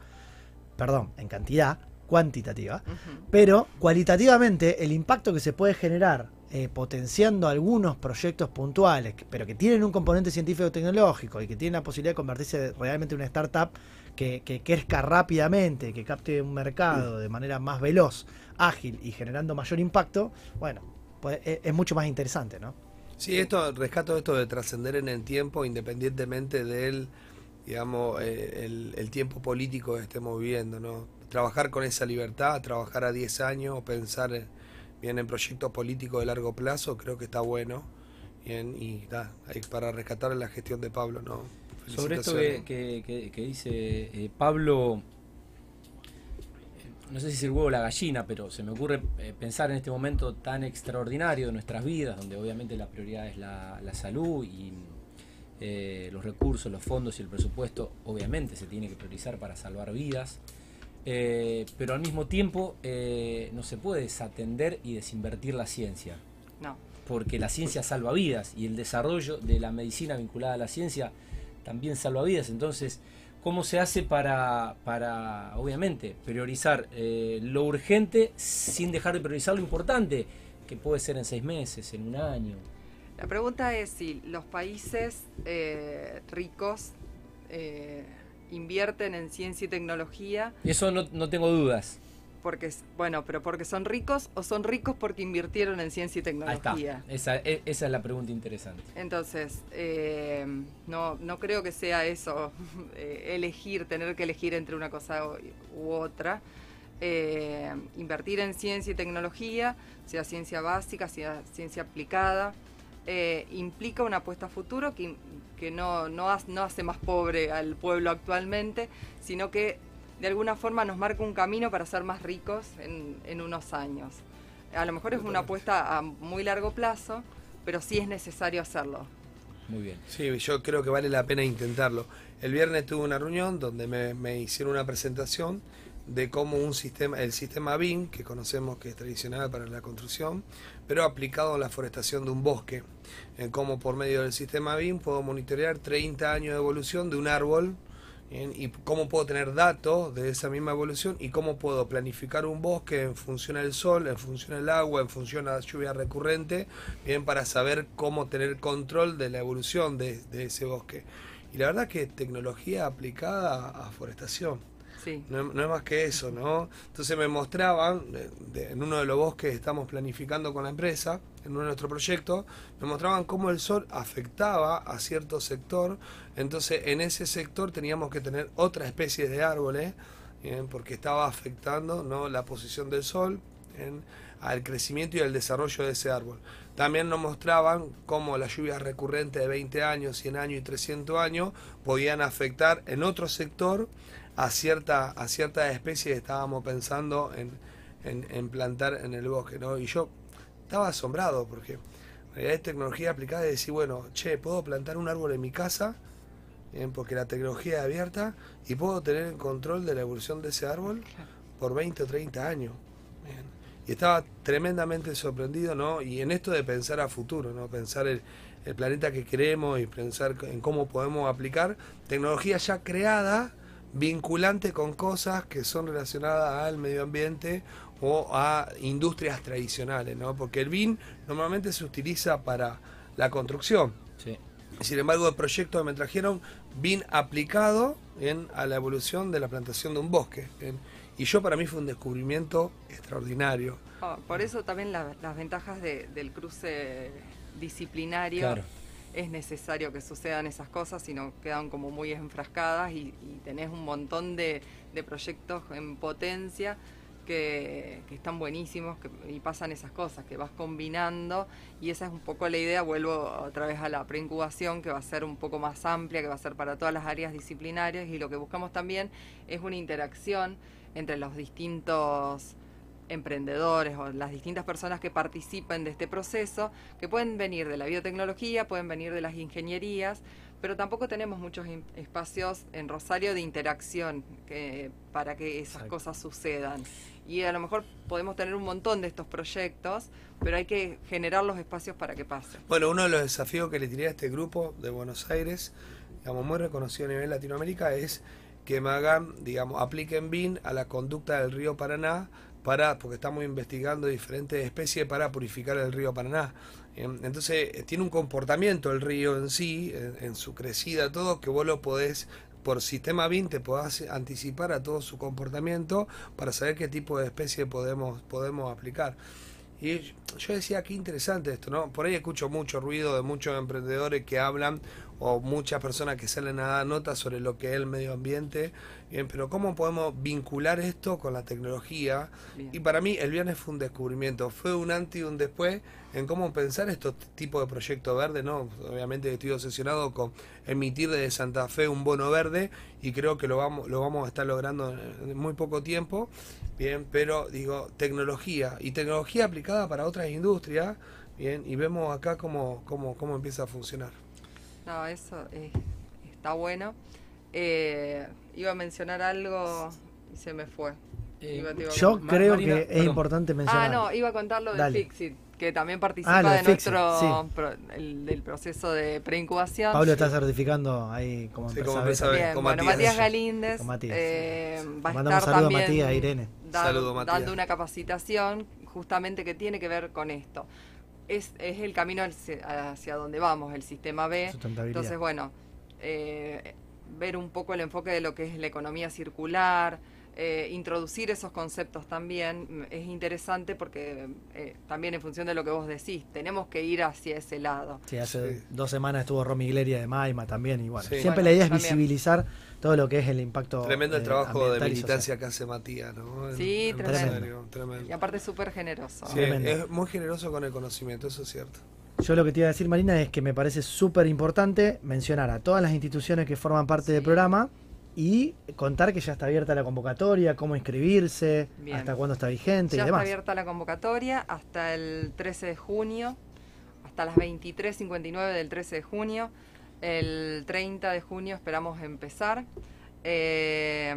perdón, en cantidad cuantitativa, pero cualitativamente el impacto que se puede generar eh, potenciando algunos proyectos puntuales, pero que tienen un componente científico-tecnológico y que tienen la posibilidad de convertirse realmente en una startup que, que crezca rápidamente, que capte un mercado de manera más veloz, ágil y generando mayor impacto, bueno, pues es, es mucho más interesante, ¿no? Sí, esto, rescato esto de trascender en el tiempo, independientemente del, digamos, eh, el, el tiempo político que estemos viviendo, ¿no? Trabajar con esa libertad, trabajar a 10 años, pensar en- bien en proyectos políticos de largo plazo, creo que está bueno. Bien, y hay para rescatar la gestión de Pablo, ¿no? Sobre esto que, Felicitaciones. que- que- que dice eh, Pablo, eh, no sé si es el huevo o la gallina, pero se me ocurre eh, pensar en este momento tan extraordinario de nuestras vidas, donde obviamente la prioridad es la, la salud y, eh, los recursos, los fondos y el presupuesto, obviamente se tiene que priorizar para salvar vidas, eh, pero al mismo tiempo eh, no se puede desatender y desinvertir la ciencia, No. porque la ciencia salva vidas y el desarrollo de la medicina vinculada a la ciencia también salva vidas. Entonces, ¿cómo se hace para, para obviamente, priorizar eh, lo urgente sin dejar de priorizar lo importante, que puede ser en seis meses, en un año? La pregunta es si los países ricos invierten en ciencia y tecnología Y eso no, no tengo dudas. porque, bueno, pero porque son ricos o son ricos porque invirtieron en ciencia y Ahí está. tecnología. Esa, e- esa es la pregunta interesante. Entonces, eh, no, no creo que sea eso, eh, elegir, tener que elegir entre una cosa u u otra. Eh, invertir en ciencia y tecnología, sea ciencia básica, sea ciencia aplicada, eh, implica una apuesta a futuro que, que no, no, ha- no hace más pobre al pueblo actualmente, sino que de alguna forma nos marca un camino para ser más ricos en, en unos años. A lo mejor es una apuesta a muy largo plazo, pero sí es necesario hacerlo. Muy bien. Sí, yo creo que vale la pena intentarlo. El viernes tuve una reunión donde me, me hicieron una presentación de cómo un sistema, el sistema BIM, que conocemos que es tradicional para la construcción, pero aplicado a la forestación de un bosque. En cómo por medio del sistema BIM puedo monitorear 30 años de evolución de un árbol y cómo puedo tener datos de esa misma evolución y cómo puedo planificar un bosque en función del sol, en función del agua, en función de la lluvia recurrente, bien para saber cómo tener control de la evolución de, de ese bosque. Y la verdad que tecnología aplicada a forestación. No, es más que eso, ¿no? Entonces me mostraban, en uno de los bosques que estamos planificando con la empresa, en uno de nuestros proyectos, me mostraban cómo el sol afectaba a cierto sector. Entonces en ese sector teníamos que tener otra especie de árboles, porque estaba afectando ¿no? la posición del sol ¿bien? al crecimiento y al desarrollo de ese árbol. También nos mostraban cómo las lluvias recurrentes de 20 años, 100 años y 300 años podían afectar en otro sector a cierta a ciertas especies estábamos pensando en, en- en plantar en el bosque, ¿no? Y yo estaba asombrado porque en realidad es tecnología aplicada y decir, bueno, che, puedo plantar un árbol en mi casa, Bien, porque la tecnología es abierta y puedo tener el control de la evolución de ese árbol por 20 o 30 años. Bien. Y estaba tremendamente sorprendido, ¿no? Y en esto de pensar a futuro, ¿no? Pensar el, el planeta que queremos y pensar en cómo podemos aplicar tecnología ya creada, vinculante con cosas que son relacionadas al medio ambiente o a industrias tradicionales, ¿no? Porque el BIN normalmente se utiliza para la construcción. Sí. Sin embargo, el proyecto que me trajeron, BIN aplicado en, a la evolución de la plantación de un bosque. Y yo para mí fue un descubrimiento extraordinario. Ah, por eso también la- las ventajas de- del cruce disciplinario Claro. Es necesario que sucedan esas cosas, si no quedan como muy enfrascadas y, y tenés un montón de, de proyectos en potencia que, que están buenísimos que, y pasan esas cosas, que vas combinando. Y esa es un poco la idea, vuelvo otra vez a la preincubación que va a ser un poco más amplia, que va a ser para todas las áreas disciplinarias. Y lo que buscamos también es una interacción entre los distintos emprendedores o las distintas personas que participen de este proceso, que pueden venir de la biotecnología, pueden venir de las ingenierías, pero tampoco tenemos muchos espacios en Rosario de interacción que- para que esas Exacto. cosas sucedan. Y a lo mejor podemos tener un montón de estos proyectos, pero hay que generar los espacios para que pasen. Bueno, uno de los desafíos que le tiré a este grupo de Buenos Aires, digamos, muy reconocido a nivel Latinoamérica, es que me hagan, digamos, apliquen BIN a la conducta del río Paraná, para, porque estamos investigando diferentes especies para purificar el río Paraná. Em, Entonces, eh, tiene un comportamiento el río en sí, en, su crecida, todo, que vos lo podés, por sistema BIN, te podás anticipar a todo su comportamiento para saber qué tipo de especie podemos, podemos aplicar. Y yo decía, qué interesante esto, ¿no? Por ahí escucho mucho ruido de muchos emprendedores que hablan o muchas personas que salen a dar notas sobre lo que es el medio ambiente, bien, pero ¿cómo podemos vincular esto con la tecnología? Bien. Y para mí el viernes fue un descubrimiento, fue un antes y un después en cómo pensar estos tipos de proyectos verdes, ¿no? Obviamente estoy obsesionado con emitir desde Santa Fe un bono verde y creo que lo vamos, lo vamos a estar logrando en en muy poco tiempo, bien, pero digo, tecnología y tecnología aplicada para otras industrias, bien, y vemos acá cómo, cómo, cómo empieza a funcionar. No, eso eh, está bueno. Eh, iba a mencionar algo y se me fue. Eh, Iba- iba Yo creo Marina, que es perdón. importante mencionar. Ah, no, iba a contar lo de. Fixit, que también participa Ah, lo de de, Fixit, nuestro sí. pro- el- del proceso de preincubación. Pablo está certificando ahí como Sí, empresa como empresa. Bien, con bueno, Matías. Matías Galíndez Con Matías. eh, va a Mandamos estar saludo a también Matías, a Irene. dan- Saludo, Matías. dando una capacitación justamente que tiene que ver con esto. Es, es el camino hacia, hacia donde vamos, el sistema B. Sustentabilidad. Entonces, bueno, eh, ver un poco el enfoque de lo que es la economía circular, eh, introducir esos conceptos también mm, es interesante porque eh, también en función de lo que vos decís, tenemos que ir hacia ese lado. Sí, hace Sí. dos semanas estuvo Romy Gleria de Maima también. Y bueno, Sí. siempre Bueno, la idea es también. visibilizar todo lo que es el impacto. Tremendo el eh, trabajo de militancia que hace Matías, ¿no? En- Sí, en tremendo. Tremendo. Y aparte súper generoso. Sí, Tremendo. es muy generoso con el conocimiento, eso es cierto. Yo lo que te iba a decir, Marina, es que me parece súper importante mencionar a todas las instituciones que forman parte del programa y contar que ya está abierta la convocatoria, cómo inscribirse, Bien. hasta cuándo está vigente Ya y está demás. abierta la convocatoria hasta el 13 de junio, hasta las 23.59 del 13 de junio. El 30 de junio esperamos empezar. Eh,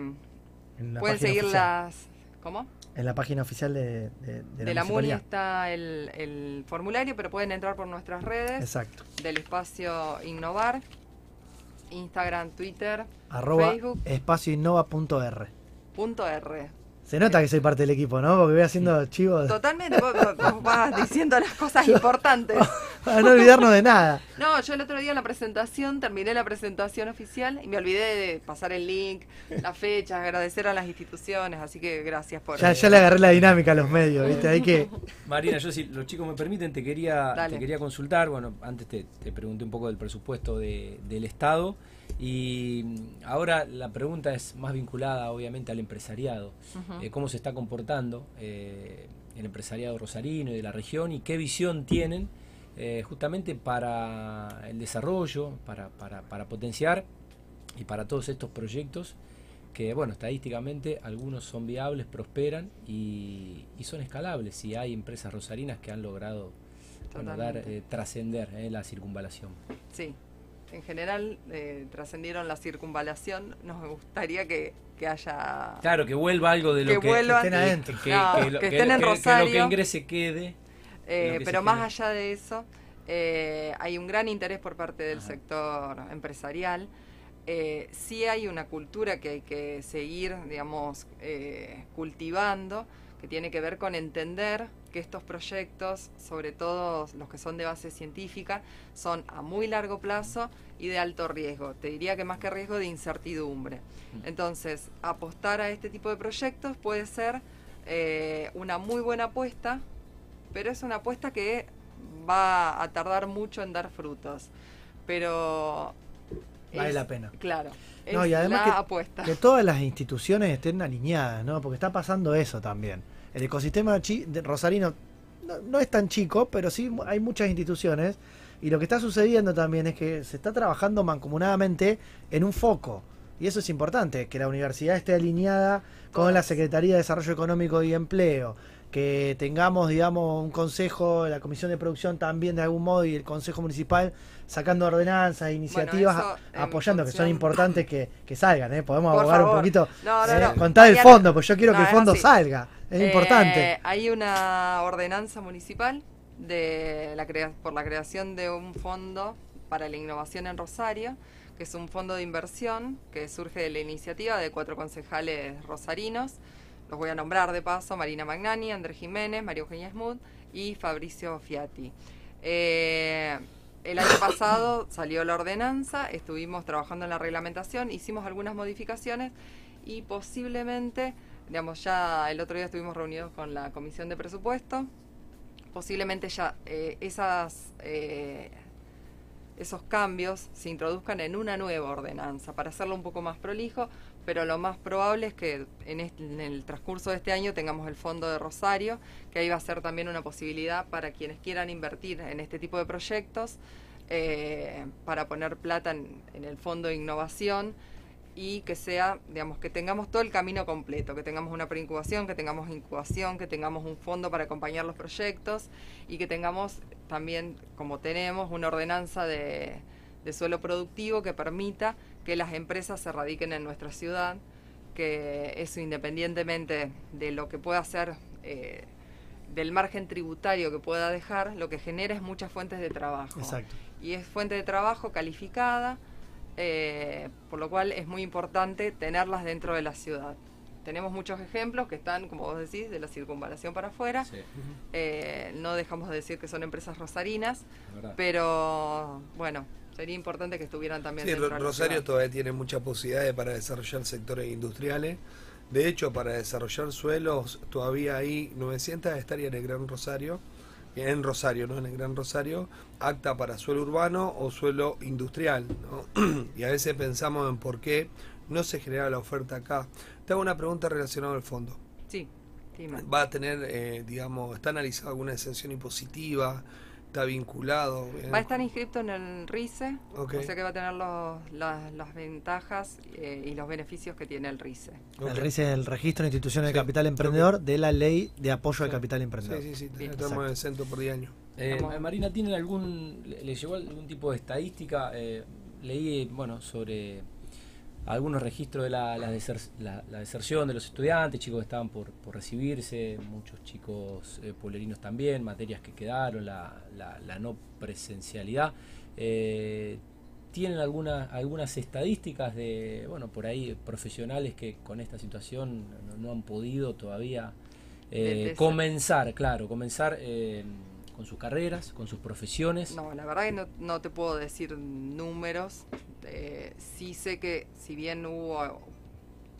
pueden seguir oficial. las... ¿Cómo? En la página oficial de, de- de de la MUNI municipalidad. está el, el formulario, pero pueden entrar por nuestras redes Exacto. del espacio Innovar, Instagram, Twitter, Arroba Facebook. espacioinnova.r. punto R. Se nota que soy parte del equipo, ¿no? Porque voy haciendo chivos Totalmente, vos, vos- vos vas diciendo las cosas importantes. para no olvidarnos de nada. No, yo el otro día en la presentación, terminé la presentación oficial y me olvidé de pasar el link, las fechas, agradecer a las instituciones, así que gracias por... Ya, ya le agarré la dinámica a los medios, ¿viste? Hay que. Marina, yo si los chicos me permiten, te quería, Dale. te quería consultar. Bueno, antes te, te pregunté un poco del presupuesto de- del Estado y mm, ahora la pregunta es más vinculada obviamente al empresariado. Eh, ¿Cómo se está comportando eh, el empresariado rosarino y de la región y qué visión tienen eh, justamente para el desarrollo, para, para, para potenciar y para todos estos proyectos que, bueno, estadísticamente algunos son viables, prosperan y, y son escalables. Y hay empresas rosarinas que han logrado bueno, dar, eh, trascender la circunvalación. Sí, en general eh, trascendieron la circunvalación, nos gustaría que, que haya... Claro, que vuelva algo de lo Que que, vuelvan. Que estén adentro. que, No, que lo, que que- estén en que- que lo Rosario. que ingrese quede. Eh, pero más allá de eso, eh, hay un gran interés por parte del Ajá. sector empresarial. Eh, sí hay una cultura que hay que seguir, digamos, eh, cultivando, que tiene que ver con entender que estos proyectos, sobre todo los que son de base científica, son a muy largo plazo y de alto riesgo. Te diría que más que riesgo de incertidumbre. Mm. Entonces, apostar a este tipo de proyectos puede ser eh, una muy buena apuesta, pero es una apuesta que va a tardar mucho en dar frutos. Pero Vale es- la pena. Claro. No, es y además la que- apuesta. Que todas las instituciones estén alineadas, ¿no? Porque está pasando eso también. El ecosistema chi- de rosarino no, no es tan chico, pero sí hay muchas instituciones. Y lo que está sucediendo también es que se está trabajando mancomunadamente en un foco. Y eso es importante, que la universidad esté alineada con la. Secretaría de Desarrollo Económico y Empleo. Que tengamos, digamos, un consejo, la comisión de producción también de algún modo y el consejo municipal sacando ordenanzas, iniciativas, eso apoyando, que son importantes que, que salgan, ¿eh? Podemos Por abogar un poquito. No, no, eh, no. Contar el fondo, pues yo quiero que el fondo salga. Es Eh, importante. Hay una ordenanza municipal de la crea- por la creación de un fondo para la innovación en Rosario, que es un fondo de inversión que surge de la iniciativa de cuatro concejales rosarinos. Los voy a nombrar de paso, Marina Magnani, Andrés Jiménez, María Eugenia Smut y Fabricio Fiati. Eh, el año pasado salió la ordenanza, estuvimos trabajando en la reglamentación, hicimos algunas modificaciones y posiblemente, digamos, ya el otro día estuvimos reunidos con la Comisión de Presupuesto, posiblemente ya eh, esas, eh, esos cambios se introduzcan en una nueva ordenanza para hacerlo un poco más prolijo, pero lo más probable es que en, este- en el transcurso de este año tengamos el Fondo de Rosario, que ahí va a ser también una posibilidad para quienes quieran invertir en este tipo de proyectos, eh, para poner plata en, el Fondo de Innovación y que sea, digamos, que tengamos todo el camino completo, que tengamos una preincubación, que tengamos incubación, que tengamos un fondo para acompañar los proyectos y que tengamos también, como tenemos, una ordenanza de, de suelo productivo que permita que las empresas se radiquen en nuestra ciudad, que eso independientemente de lo que pueda hacer, eh, del margen tributario que pueda dejar, lo que genera es muchas fuentes de trabajo. Exacto. Y es fuente de trabajo calificada, eh, por lo cual es muy importante tenerlas dentro de la ciudad. Tenemos muchos ejemplos que están, como vos decís, de la circunvalación para afuera. Sí, Eh, no dejamos de decir que son empresas rosarinas, pero bueno, sería importante que estuvieran también Sí, dentro de Rosario todavía tiene muchas posibilidades para desarrollar sectores industriales. De hecho, para desarrollar suelos, todavía hay 900 hectáreas en el Gran Rosario, en Rosario, no en el Gran Rosario, acta para suelo urbano o suelo industrial. ¿no? y a veces pensamos en por qué no se genera la oferta acá. Te hago una pregunta relacionada al fondo. Sí, dime. ¿Va a tener, eh, digamos, está analizado alguna exención impositiva? ¿Está vinculado? Va a estar inscrito en el RICE, o sea que va a tener los- las, las ventajas eh, y los beneficios que tiene el RICE. El RICE es el Registro de Instituciones Sí, de Capital Emprendedor de la Ley de Apoyo al. Capital Emprendedor. Sí, sí, sí, estamos exentos por 10 años. Eh, Vamos. Marina, ¿tienen algún, le, le llegó algún tipo de estadística? Eh, leí, bueno, sobre algunos registros de la, la, deser- la- la deserción de los estudiantes, chicos que estaban por, por recibirse, muchos chicos eh, pueblerinos también, materias que quedaron, la, la- la no presencialidad. Eh, ¿Tienen alguna, algunas estadísticas de, bueno, por ahí profesionales que con esta situación no, no han podido todavía eh, comenzar, claro, comenzar eh, con sus carreras, con sus profesiones? No, la verdad que no, no te puedo decir números. Eh, sí sé que si bien hubo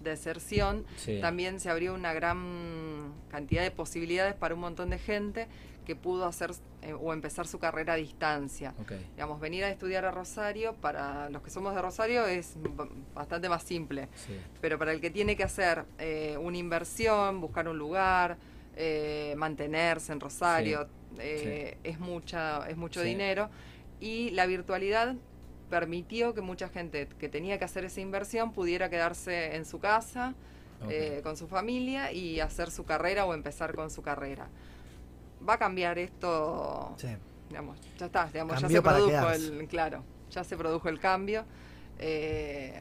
deserción, Sí. también se abrió una gran cantidad de posibilidades para un montón de gente que pudo hacer eh, o empezar su carrera a distancia. Digamos, venir a estudiar a Rosario, para los que somos de Rosario es bastante más simple. Sí. Pero para el que tiene que hacer eh, una inversión, buscar un lugar, eh, mantenerse en Rosario, eh, es mucha, es mucho Sí. dinero. Y la virtualidad permitió que mucha gente que tenía que hacer esa inversión pudiera quedarse en su casa, eh, con su familia y hacer su carrera o empezar con su carrera. Va a cambiar esto Sí. digamos, ya está, digamos, ya se produjo el, claro, ya se produjo el cambio. Eh,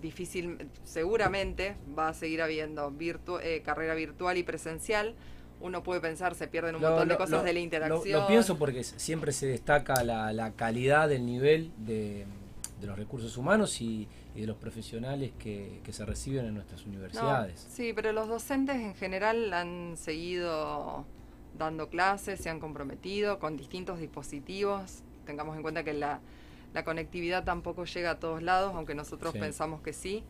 difícil, seguramente va a seguir habiendo virtu- eh, carrera virtual y presencial. Uno puede pensar, se pierden un Lo- montón de lo- cosas lo- de la interacción. Lo, pienso porque siempre se destaca la, la calidad del nivel de, de los recursos humanos y, y de los profesionales que, que se reciben en nuestras No, universidades. sí, pero los docentes en general han seguido dando clases, se han comprometido con distintos dispositivos. Tengamos en cuenta que la, la conectividad tampoco llega a todos lados, aunque nosotros Sí. pensamos que sí.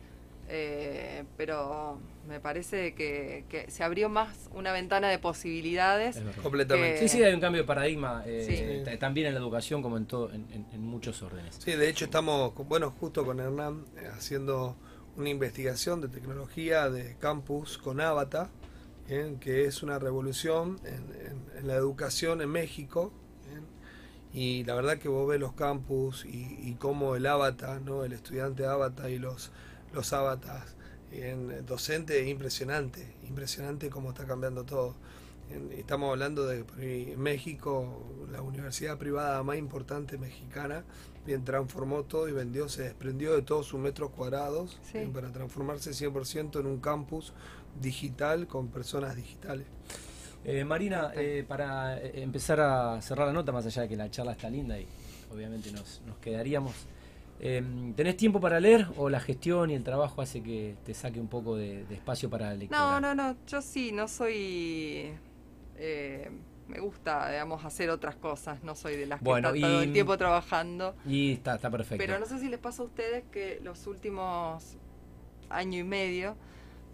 Eh, pero me parece que, que se abrió más una ventana de posibilidades. Completamente. Sí, sí, hay un cambio de paradigma eh, Sí. t- también en la educación como en, todo, en, en- en muchos órdenes. Sí, de hecho estamos, con- bueno, justo con Hernán eh, haciendo una investigación de tecnología de campus con Avatar, ¿bien? que es una revolución en, en- en la educación en México. ¿bien? Y la verdad que vos ves los campus y, y cómo el avatar, ¿no? el estudiante avatar y los, los avatars en docente es impresionante, impresionante cómo está cambiando todo. En- Estamos hablando de en México, la universidad privada más importante mexicana, bien transformó todo y vendió, se desprendió de todos sus metros cuadrados Sí. bien, para transformarse 100% en un campus digital con personas digitales. Eh, Marina, eh, para eh, empezar a cerrar la nota, más allá de que la charla está linda y obviamente nos, nos quedaríamos, eh, ¿tenés tiempo para leer o la gestión y el trabajo hace que te saque un poco de, de espacio para la lectura? No, no, no, yo sí, no soy... eh, me gusta, digamos, hacer otras cosas, no soy de las que está todo el tiempo trabajando. Y está, está perfecto. Pero no sé si les pasa a ustedes que los últimos año y medio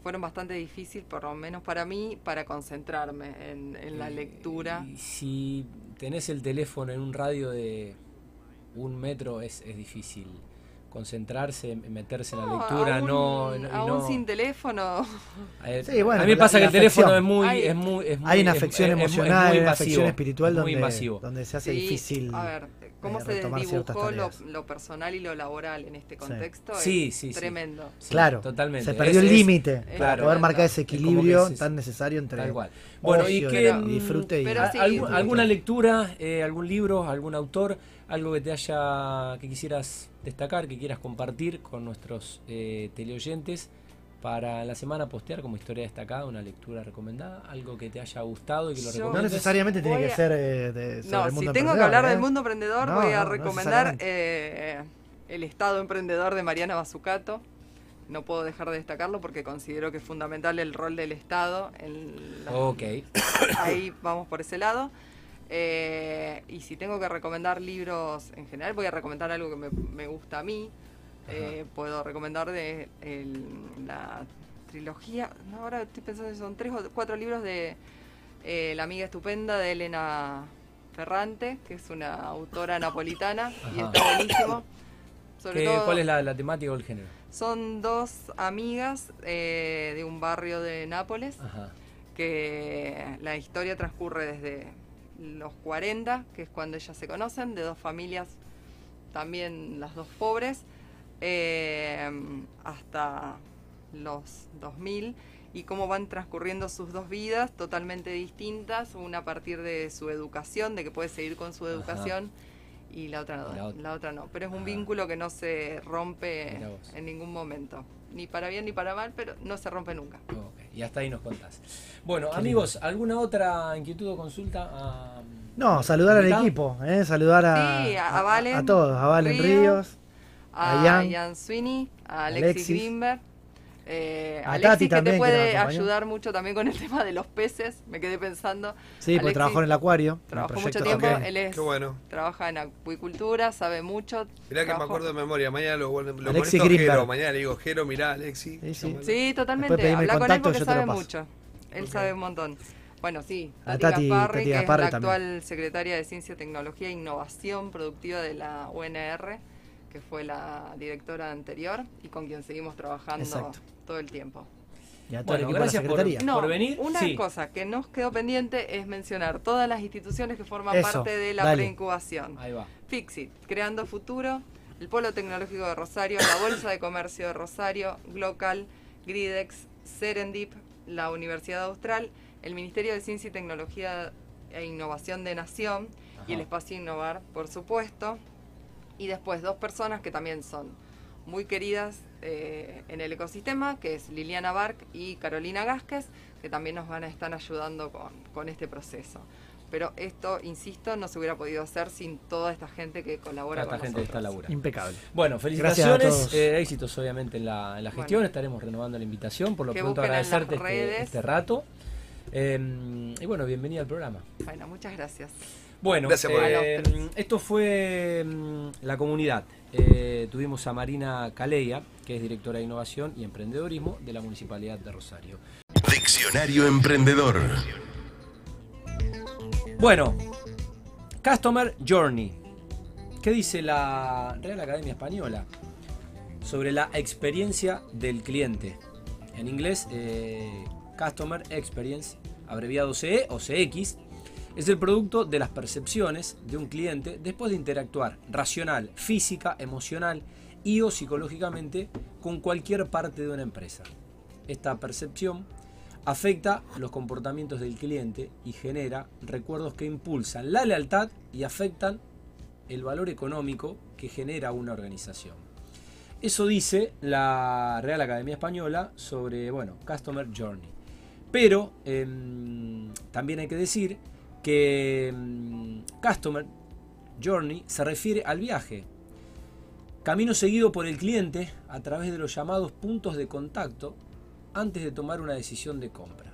fueron bastante difíciles, por lo menos para mí, para concentrarme en, en la lectura. y si tenés el teléfono en un radio de un metro es, es difícil concentrarse, meterse en la lectura, aún, no, no- aún no- sin teléfono. Eh, Sí, bueno, a mí me pasa la que el teléfono es muy, Hay- es muy, es muy- Hay una es- afección es- es es emocional, muy hay una invasivo, afección espiritual es donde, muy invasivo. donde se hace Sí, difícil. A ver, cómo eh, se desdibujó lo, lo personal y lo laboral en este contexto Sí, es sí, sí. tremendo. Sí, claro, totalmente. se perdió Es- el es- límite es- para claro. poder marcar ese Es equilibrio tan necesario entre Tal cual. Bueno, y que y disfrute y Pero sí, sí. alguna lectura, eh, algún libro, algún autor, algo que te haya, que quisieras destacar, que quieras compartir con nuestros eh, teleoyentes para la semana postear como historia destacada, una lectura recomendada, algo que te haya gustado y que lo Yo- No necesariamente tiene que ser eh, de, sobre No, el si tengo que hablar ¿eh? del mundo emprendedor, No, voy a no, recomendar eh, El Estado Emprendedor de Mariana Mazzucato. No puedo dejar de destacarlo porque considero que es fundamental el rol del Estado. En la- Ok. Ahí vamos por ese lado. Eh, y si tengo que recomendar libros en general, voy a recomendar algo que me, me gusta a mí. Eh, puedo recomendar de el- la trilogía. No, ahora estoy pensando si son tres o cuatro libros de eh, La amiga estupenda de Elena Ferrante, que es una autora napolitana y está buenísimo. Sobre ¿Qué- todo, ¿Cuál es la, la temática o el género? son dos amigas eh, de un barrio de Nápoles Ajá. que la historia transcurre desde los 40, que es cuando ellas se conocen, de dos familias, también las dos pobres, eh, hasta los 2000, y cómo van transcurriendo sus dos vidas totalmente distintas, una a partir de su educación, de que puede seguir con su Ajá. educación, y la otra no, La la, ot- otra no. Pero es un vínculo que no se rompe en ningún momento, ni para bien ni para mal, pero no se rompe nunca. Y hasta ahí nos contás. Bueno, Qué amigos, ¿alguna otra inquietud o consulta? a- No, saludar al equipo, ¿eh? saludar a, Sí, a- a Valen a todos, a Valen Ríos, Ríos, a A Ian. Ian Sweeney, a Alexis, Alexis. Greenberg. Eh, A Alexis Tati que también, te puede ayudar mucho también con el tema de los peces, me quedé pensando. sí, porque Alexis trabajó en el acuario. en el Trabajó mucho tiempo, también. él es, Qué bueno. trabaja en acuicultura, sabe mucho. Mirá que me acuerdo de memoria. Mañana lo, lo Alexis. Jero. Mañana le digo, Jero, mirá, Alexi. Sí, sí. llámalo. Sí, totalmente. Habla con él porque yo te lo sabe paso. mucho. Él sabe un montón. Bueno, sí, A Tati, Tati- Gasparri, Tati que Gasparri es la también. actual secretaria de Ciencia, Tecnología e Innovación Productiva de la UNR, que fue la directora anterior y con quien seguimos trabajando Exacto. Todo el tiempo. Y a todo el Bueno, equipo de la gracias por-. No, ¿Por venir? una Sí. cosa que nos quedó pendiente es mencionar todas las instituciones que forman Eso, parte de la preincubación. Ahí va. Fixit, Creando Futuro, el Polo Tecnológico de Rosario, la Bolsa de Comercio de Rosario, Glocal, Gridex, Serendip, la Universidad Austral, el Ministerio de Ciencia y Tecnología e Innovación de Nación y el. Espacio Innovar, por supuesto. Y después dos personas que también son muy queridas eh, en el ecosistema, que es Liliana Bark y Carolina Gásquez, que también nos van a estar ayudando con, con este proceso. Pero esto, insisto, no se hubiera podido hacer sin toda esta gente que colabora Esta con gente está nosotros. laburando. Impecable. Bueno, Gracias a felicitaciones, todos. eh, éxitos obviamente en la, en la Bueno. gestión, estaremos renovando la invitación, por lo Que pronto agradecerte este, este rato. Eh, y bueno, bienvenida al programa. Bueno, muchas gracias. Bueno, Gracias por eh, venir. esto fue mm, la comunidad. Eh, tuvimos a Marina Caleia, que es directora de innovación y emprendedorismo de la Municipalidad de Rosario. Diccionario Emprendedor. Bueno, Customer Journey. ¿Qué dice la Real Academia Española sobre la experiencia del cliente? En inglés, eh, Customer Experience, abreviado CE o CX, es el producto de las percepciones de un cliente después de interactuar racional, física, emocional y o psicológicamente con cualquier parte de una empresa. Esta percepción afecta los comportamientos del cliente y genera recuerdos que impulsan la lealtad y afectan el valor económico que genera una organización. Eso dice la Real Academia Española sobre, bueno, Customer Journey. Pero em, también hay que decir que em, Customer Journey se refiere al viaje. Camino seguido por el cliente a través de los llamados puntos de contacto antes de tomar una decisión de compra.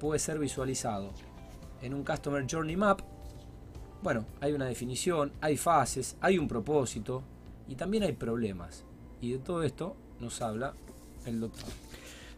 Puede ser visualizado en un Customer Journey Map. Bueno, hay una definición, hay fases, hay un propósito y también hay problemas. Y de todo esto nos habla el doctor.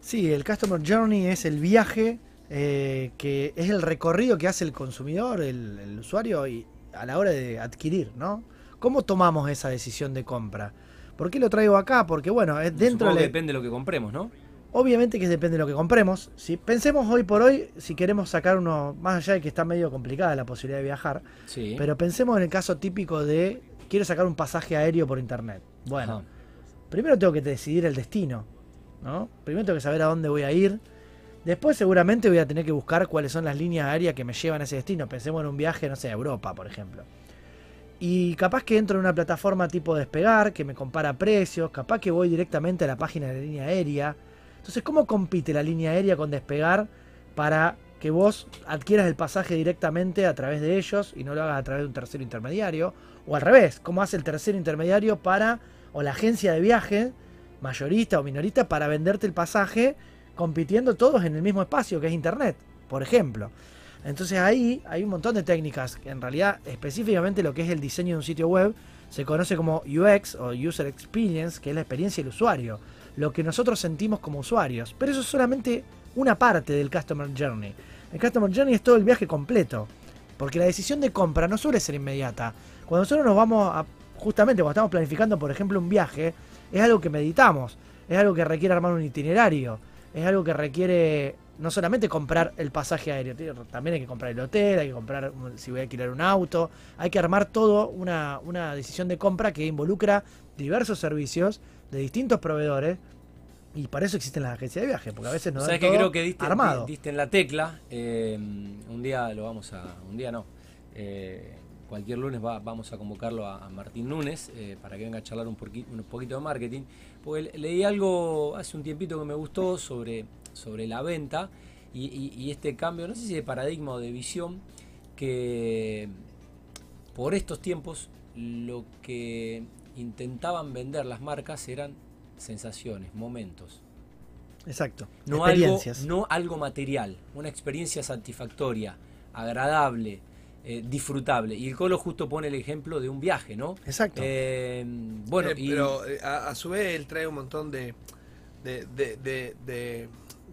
Sí, el Customer Journey es el viaje eh, que es el recorrido que hace el consumidor, el, usuario, a la hora de adquirir, ¿no? ¿Cómo tomamos esa decisión de compra? ¿Por qué lo traigo acá? Porque bueno, es dentro de la- depende de lo que compremos, ¿no? Obviamente que depende de lo que compremos. Si pensemos hoy por hoy, si queremos sacar uno, más allá de que está medio complicada la posibilidad de viajar, Sí. pero pensemos en el caso típico de quiero sacar un pasaje aéreo por internet. Bueno, Ajá. primero tengo que decidir el destino, ¿no? Primero tengo que saber a dónde voy a ir. Después seguramente voy a tener que buscar cuáles son las líneas aéreas que me llevan a ese destino. Pensemos en un viaje, no sé, a Europa, por ejemplo. Y capaz que entro en una plataforma tipo despegar, que me compara precios, capaz que voy directamente a la página de línea aérea. Entonces, ¿cómo compite la línea aérea con despegar para que vos adquieras el pasaje directamente a través de ellos y no lo hagas a través de un tercero intermediario? O al revés, ¿cómo hace el tercero intermediario para, o la agencia de viaje, mayorista o minorista, para venderte el pasaje compitiendo todos en el mismo espacio que es Internet, por ejemplo? Entonces ahí hay un montón de técnicas en realidad específicamente lo que es el diseño de un sitio web se conoce como UX o User Experience, que es la experiencia del usuario, lo que nosotros sentimos como usuarios. Pero eso es solamente una parte del Customer Journey. El Customer Journey es todo el viaje completo, porque la decisión de compra no suele ser inmediata. Cuando nosotros nos vamos a, justamente cuando estamos planificando, por ejemplo, un viaje, es algo que meditamos, es algo que requiere armar un itinerario, es algo que requiere no solamente comprar el pasaje aéreo, también hay que comprar el hotel, hay que comprar si voy a alquilar un auto, hay que armar todo una, una decisión de compra que involucra diversos servicios de distintos proveedores y para eso existen las agencias de viaje, porque a veces no ¿Sabes dan que creo que diste, armado. diste en la tecla? Eh, un día lo vamos a. Un día no. eh, cualquier lunes va- vamos a convocarlo a, a Martín Núñez eh, para que venga a charlar un, porqui- un poquito de marketing. Porque le- leí algo hace un tiempito que me gustó sobre, sobre la venta y, y- y este cambio, no sé si de paradigma o de visión, que por estos tiempos lo que intentaban vender las marcas eran sensaciones, momentos Exacto. no algo, experiencias. no algo material, una experiencia satisfactoria, agradable, eh, disfrutable. Y el Colo justo pone el ejemplo de un viaje, ¿no? Exacto. Eh, bueno, Eh, y pero a, a su vez él trae un montón de, de, de, de-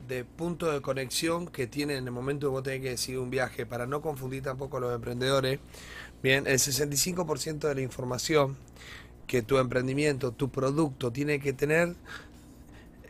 de- puntos de conexión que tiene en el momento que vos tenés que decidir un viaje, para no confundir tampoco a los emprendedores. Bien, el 65% de la información que tu emprendimiento, tu producto tiene que tener,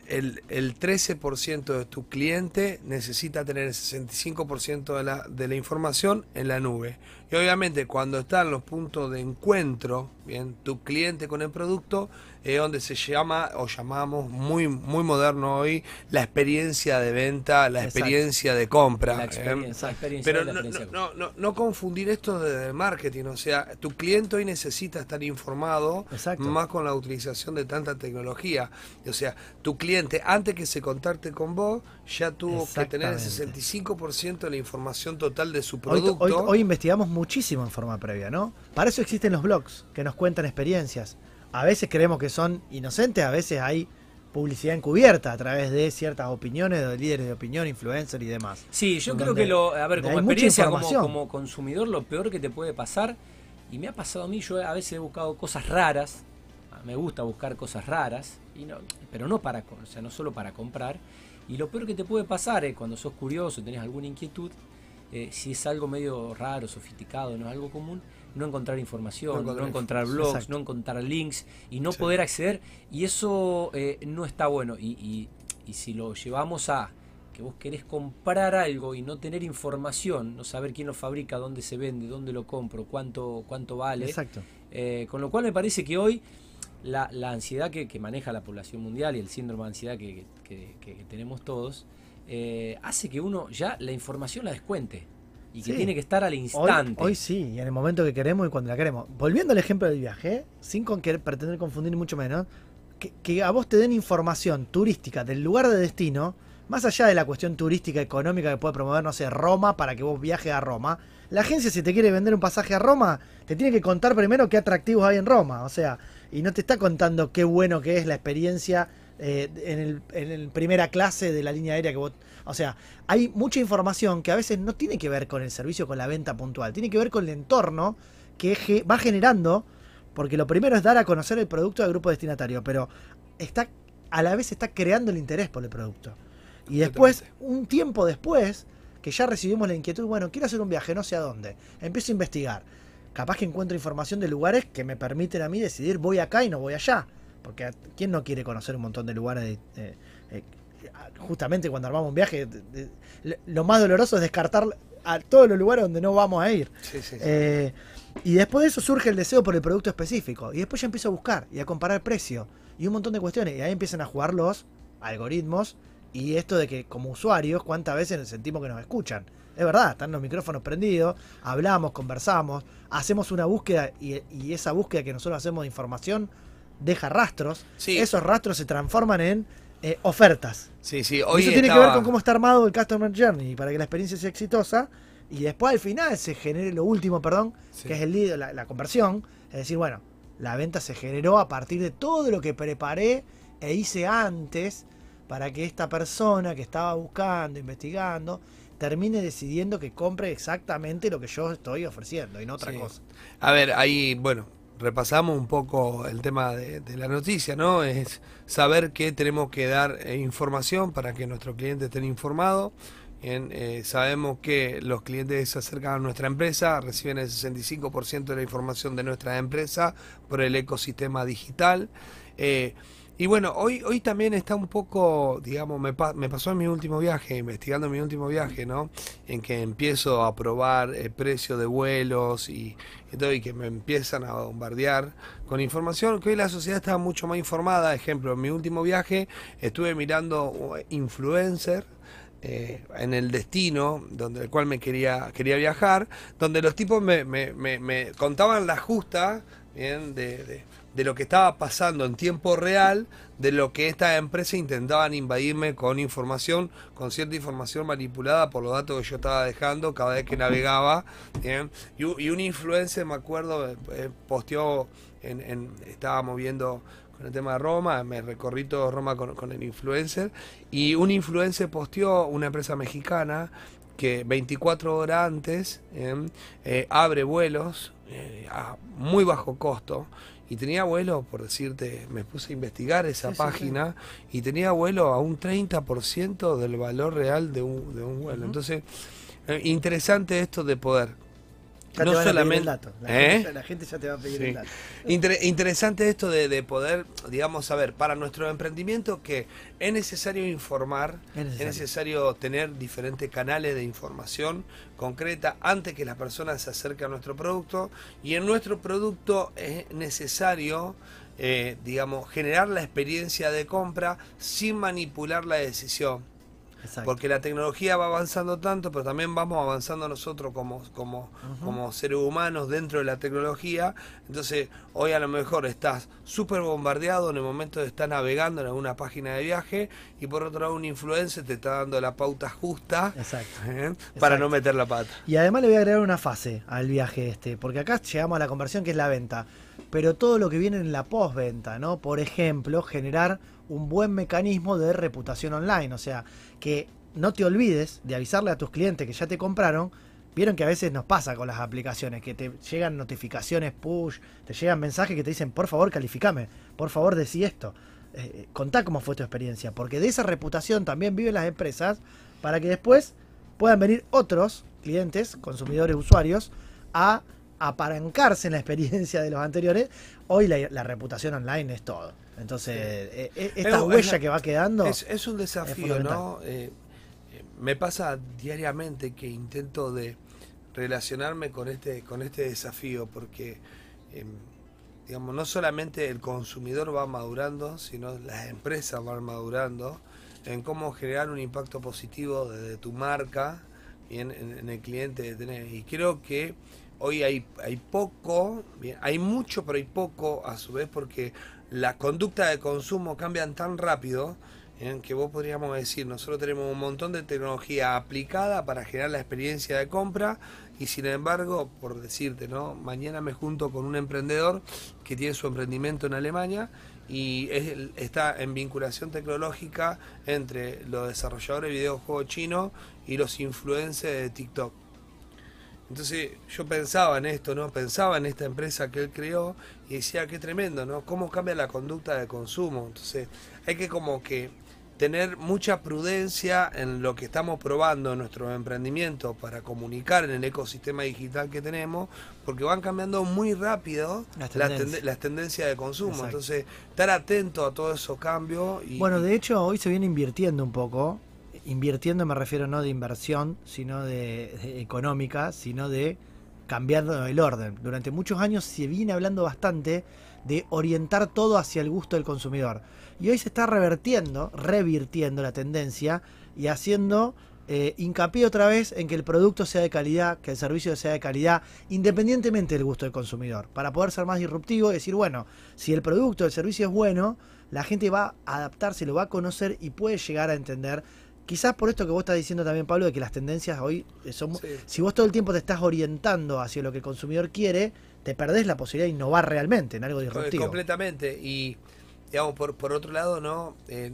el, el 13% de tu cliente necesita tener el 65% de la, de la información en la nube. Y obviamente cuando están los puntos de encuentro, bien, tu cliente con el producto, es donde se llama o llamamos muy, muy moderno hoy la experiencia de venta, la Exacto. experiencia de compra. la ¿eh? experiencia, la experiencia Pero la no, experiencia. no, no, no confundir esto de marketing, o sea, tu cliente hoy necesita estar informado Exacto. más con la utilización de tanta tecnología. O sea, tu cliente antes que se contacte con vos ya tuvo que tener el Exactamente. 65% de la información total de su producto. hoy- hoy investigamos muchísimo en forma previa, ¿no? Para eso existen los blogs que nos cuentan experiencias. A veces creemos que son inocentes, a veces hay publicidad encubierta a través de ciertas opiniones de líderes de opinión, influencers y demás. Sí, yo creo que lo, a ver, como experiencia, como, consumidor, lo peor que te puede pasar, y me ha pasado a mí, yo a veces he buscado cosas raras, me gusta buscar cosas raras, y no, pero no para, o sea, no solo para comprar, y lo peor que te puede pasar es cuando sos curioso, tenés alguna inquietud, eh, si es algo medio raro, sofisticado, no es algo común, no encontrar información, No no encontrar blogs, Exacto. no encontrar links y no Sí. poder acceder, y eso eh, no está bueno. Y, y- y si lo llevamos a que vos querés comprar algo y no tener información, no saber quién lo fabrica, dónde se vende, dónde lo compro, cuánto, cuánto vale, Exacto. eh, con lo cual me parece que hoy la, la ansiedad que, que maneja la población mundial y el síndrome de ansiedad que- que tenemos todos, eh, hace que uno ya la información la descuente y que Sí. tiene que estar al Hoy, instante. hoy sí, y en el momento que queremos y cuando la queremos. Volviendo al ejemplo del viaje, ¿eh? sin con querer pretender confundir mucho menos, que, que a vos te den información turística del lugar de destino, más allá de la cuestión turística económica que puede promover, no sé, Roma, para que vos viajes a Roma, la agencia si te quiere vender un pasaje a Roma, te tiene que contar primero qué atractivos hay en Roma, o sea, y no te está contando qué bueno que es la experiencia eh, en, el, en el primera clase de la línea aérea que vos... O sea, hay mucha información que a veces no tiene que ver con el servicio, con la venta puntual, tiene que ver con el entorno que va generando, porque lo primero es dar a conocer el producto al grupo destinatario, pero está a la vez está creando el interés por el producto. Y después, un tiempo después, que ya recibimos la inquietud, bueno, quiero hacer un viaje, no sé a dónde, empiezo a investigar. Capaz que encuentro información de lugares que me permiten a mí decidir voy acá y no voy allá. Porque ¿quién no quiere conocer un montón de lugares? de- eh, eh, justamente cuando armamos un viaje, de- de- lo- más doloroso es descartar a todos los lugares donde no vamos a ir. Sí, sí, sí. Eh, y después de eso surge el deseo por el producto específico. Y después ya empiezo a buscar y a comparar precio. Y un montón de cuestiones. Y ahí empiezan a jugar los algoritmos. Y esto de que como usuarios, cuántas veces sentimos que nos escuchan. Es verdad, están los micrófonos prendidos, hablamos, conversamos, hacemos una búsqueda y, y esa búsqueda que nosotros hacemos de información deja rastros. Sí. Esos rastros se transforman en eh, ofertas. Sí, sí, Y hoy eso tiene que ver con cómo está armado el Customer Journey para que la experiencia sea exitosa y después al final se genere lo último, perdón, Sí. que es el lead, la, la conversión. Es decir, bueno, la venta se generó a partir de todo lo que preparé e hice antes para que esta persona que estaba buscando, investigando, termine decidiendo que compre exactamente lo que yo estoy ofreciendo y no otra Sí. cosa. A ver, ahí, bueno, repasamos un poco el tema de, la noticia, ¿no? Es saber que tenemos que dar eh, información para que nuestro cliente esté informado. Bien, eh, sabemos que los clientes se acercan a nuestra empresa, reciben el 65% de la información de nuestra empresa por el ecosistema digital. Eh, y bueno, hoy, hoy también está un poco, digamos, me, pa- me pasó en mi último viaje, investigando mi último viaje, ¿no? En que empiezo a probar el precio de vuelos y, y todo, y que me empiezan a bombardear con información, que hoy la sociedad está mucho más informada. Ejemplo, en mi último viaje estuve mirando uh, influencer eh, en el destino donde el cual me quería quería viajar donde los tipos me, me- me- contaban la justa bien de- de lo que estaba pasando en tiempo real de lo que estas empresas intentaban invadirme con información con cierta información manipulada por los datos que yo estaba dejando cada vez que navegaba y, un influencer me acuerdo eh, posteó en, en- estábamos viendo con el tema de Roma, me recorrí todo Roma con, el influencer y un influencer posteó una empresa mexicana que 24 horas antes eh, abre vuelos eh, a muy bajo costo y tenía vuelo, por decirte, me puse a investigar esa Sí, sí, página y tenía vuelo a un 30% del valor real de un, de un vuelo. Entonces, eh, interesante esto de poder. Ya no te van a pedir solamente... el dato. La, ¿Eh? gente, la gente ya te va a pedir Sí. el dato. Inter- interesante esto de, de poder, digamos, saber para nuestro emprendimiento que es necesario informar, Es es necesario. necesario, tener diferentes canales de información concreta antes que las personas se acerquen a nuestro producto y en nuestro producto es necesario, eh, digamos, generar la experiencia de compra sin manipular la decisión. Exacto. Porque la tecnología va avanzando tanto, pero también vamos avanzando nosotros como, como, como seres humanos dentro de la tecnología. Entonces, hoy a lo mejor estás súper bombardeado en el momento de estar navegando en alguna página de viaje y por otro lado un influencer te está dando la pauta justa Exacto. ¿eh? para Exacto. no meter la pata. Y además le voy a agregar una fase al viaje este, porque acá llegamos a la conversión que es la venta, pero todo lo que viene en la postventa, ¿no? Por ejemplo, generar un buen mecanismo de reputación online, o sea, que no te olvides de avisarle a tus clientes que ya te compraron. Vieron que a veces nos pasa con las aplicaciones, que te llegan notificaciones push, te llegan mensajes que te dicen, por favor, calificame, por favor, decí esto. Eh, contá cómo fue tu experiencia, porque de esa reputación también viven las empresas para que después puedan venir otros clientes, consumidores, usuarios, a apalancarse en la experiencia de los anteriores. Hoy la reputación online es todo. Entonces, eh, eh, esta Es- huella es- que va quedando... Es, es un desafío. ¿no? Eh, me pasa diariamente que intento de relacionarme con este, con este desafío, porque eh, digamos, no solamente el consumidor va madurando, sino las empresas van madurando en cómo generar un impacto positivo desde tu marca bien, en, en el cliente que tenés. Y creo que hoy hay, hay poco, bien, hay mucho, pero hay poco a su vez, porque la conducta de consumo cambian tan rápido en que vos podríamos decir, nosotros tenemos un montón de tecnología aplicada para generar la experiencia de compra y sin embargo, por decirte, ¿no? Mañana me junto con un emprendedor que tiene su emprendimiento en Alemania y está en vinculación tecnológica entre los desarrolladores de videojuegos chinos y los influencers de TikTok. Entonces yo pensaba en esto, ¿no? Pensaba en esta empresa que él creó y decía, qué tremendo, ¿no? Cómo cambia la conducta de consumo. Entonces hay que como que tener mucha prudencia en lo que estamos probando en nuestro emprendimiento para comunicar en el ecosistema digital que tenemos, porque van cambiando muy rápido Las tendencias. tende- las tendencias de consumo. Exacto. Entonces, estar atento a todos esos cambios. Y, Bueno, de hecho, hoy se viene invirtiendo un poco. Invirtiendo me refiero no de inversión, sino de, económica, sino de cambiando el orden. Durante muchos años se viene hablando bastante de orientar todo hacia el gusto del consumidor. Y hoy se está revertiendo, revirtiendo la tendencia y haciendo eh, hincapié otra vez en que el producto sea de calidad, que el servicio sea de calidad, independientemente del gusto del consumidor, para poder ser más disruptivo y decir, bueno, si el producto, el servicio es bueno, la gente va a adaptarse, lo va a conocer y puede llegar a entender. Quizás por esto que vos estás diciendo también, Pablo, de que las tendencias hoy son... Sí. Si vos todo el tiempo te estás orientando hacia lo que el consumidor quiere, te perdés la posibilidad de innovar realmente en algo disruptivo. Completamente. Y, digamos, por, por otro lado, ¿no? Eh,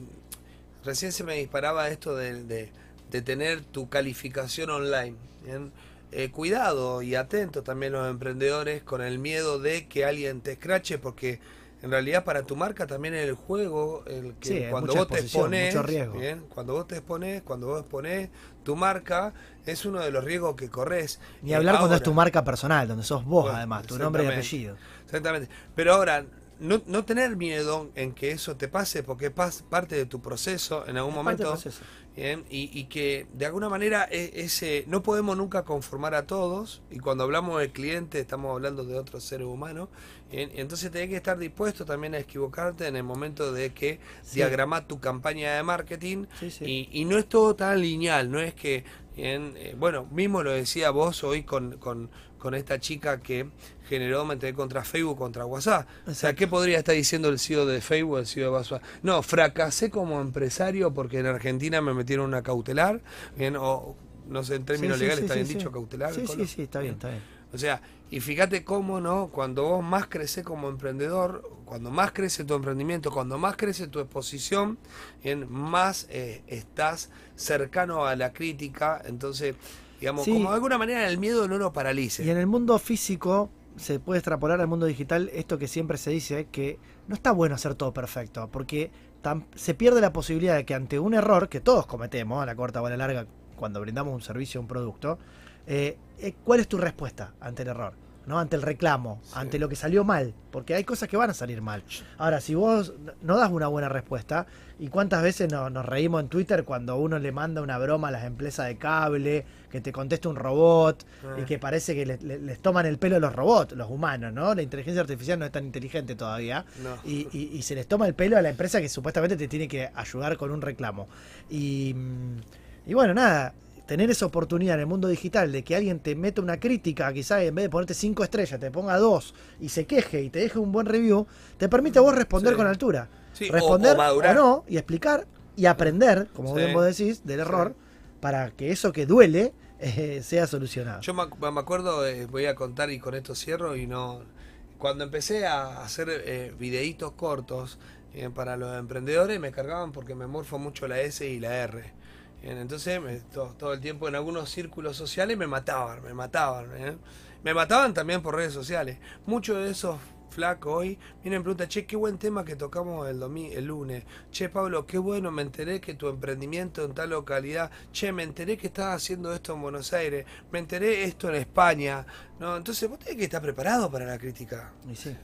recién se me disparaba esto de, de- de tener tu calificación online. ¿bien? Eh, cuidado y atento también los emprendedores con el miedo de que alguien te escrache porque en realidad para tu marca también es el juego el que Sí, cuando vos te exposición, expones mucho riesgo. bien, cuando vos te expones cuando vos expones tu marca es uno de los riesgos que corres Ni Eh, hablar cuando es tu marca personal, donde sos vos además, tu nombre y apellido. Exactamente. Pero ahora, no, no tener miedo en que eso te pase, porque es parte de tu proceso en algún Es momento. Bien, y, y que de alguna manera e- ese no podemos nunca conformar a todos y cuando hablamos del cliente estamos hablando de otro ser humano bien, entonces tenés que estar dispuesto también a equivocarte en el momento de que Sí. diagramar tu campaña de marketing Sí, sí. Y, y no es todo tan lineal no es que bien, eh, bueno mismo lo decía vos hoy con, con, con esta chica que generó me enteré, contra Facebook contra WhatsApp. O sea qué podría estar diciendo el CEO de Facebook el CEO de WhatsApp no fracasé como empresario porque en Argentina me metieron una cautelar bien o no sé en términos Sí, sí, legales sí, está bien dicho cautelar Sí, sí, sí, está bien, está bien. o sea, y fíjate cómo, ¿no? Cuando vos más creces como emprendedor, cuando más crece tu emprendimiento, cuando más crece tu exposición, en más eh, estás cercano a la crítica, entonces, digamos, como de alguna manera el miedo no lo paralice. Y en el mundo físico se puede extrapolar al mundo digital esto que siempre se dice, que no está bueno hacer todo perfecto, porque se pierde la posibilidad de que ante un error, que todos cometemos a la corta o a la larga cuando brindamos un servicio o un producto, eh, eh, ¿cuál es tu respuesta ante el error? ¿No? Ante el reclamo, ante lo que salió mal, porque hay cosas que van a salir mal. Ahora, si vos no- das una buena respuesta, ¿y cuántas veces no- nos reímos en Twitter cuando uno le manda una broma a las empresas de cable, que te contesta un robot, y que parece que le- le- les toman el pelo los robots, los humanos, ¿no? La inteligencia artificial no es tan inteligente todavía. No. Y, y- y se les toma el pelo a la empresa que supuestamente te tiene que ayudar con un reclamo. Y, mm, y bueno, nada, tener esa oportunidad en el mundo digital de que alguien te meta una crítica, quizás en vez de ponerte cinco estrellas, te ponga dos y se queje y te deje un buen review, te permite a vos responder Sí. con altura. Sí, o- responder o madurar. no y explicar y aprender, como Sí. bien vos decís, del error para que eso que duele eh, sea solucionado. Yo me acuerdo, eh, voy a contar y con esto cierro y no... Cuando empecé a hacer eh, videitos cortos eh, para los emprendedores me cargaban porque me morfo mucho la S y la R. Bien, entonces me- to- todo el tiempo en algunos círculos sociales me mataban, me mataban. ¿eh? Me mataban también por redes sociales. Muchos de esos flacos hoy vienen y preguntan, che, qué buen tema que tocamos el, el lunes. Che, Pablo, qué bueno, me enteré que tu emprendimiento en tal localidad. Che, me enteré que estás haciendo esto en Buenos Aires. Me enteré esto en España. ¿No? Entonces vos tenés que estar preparado para la crítica Y sí.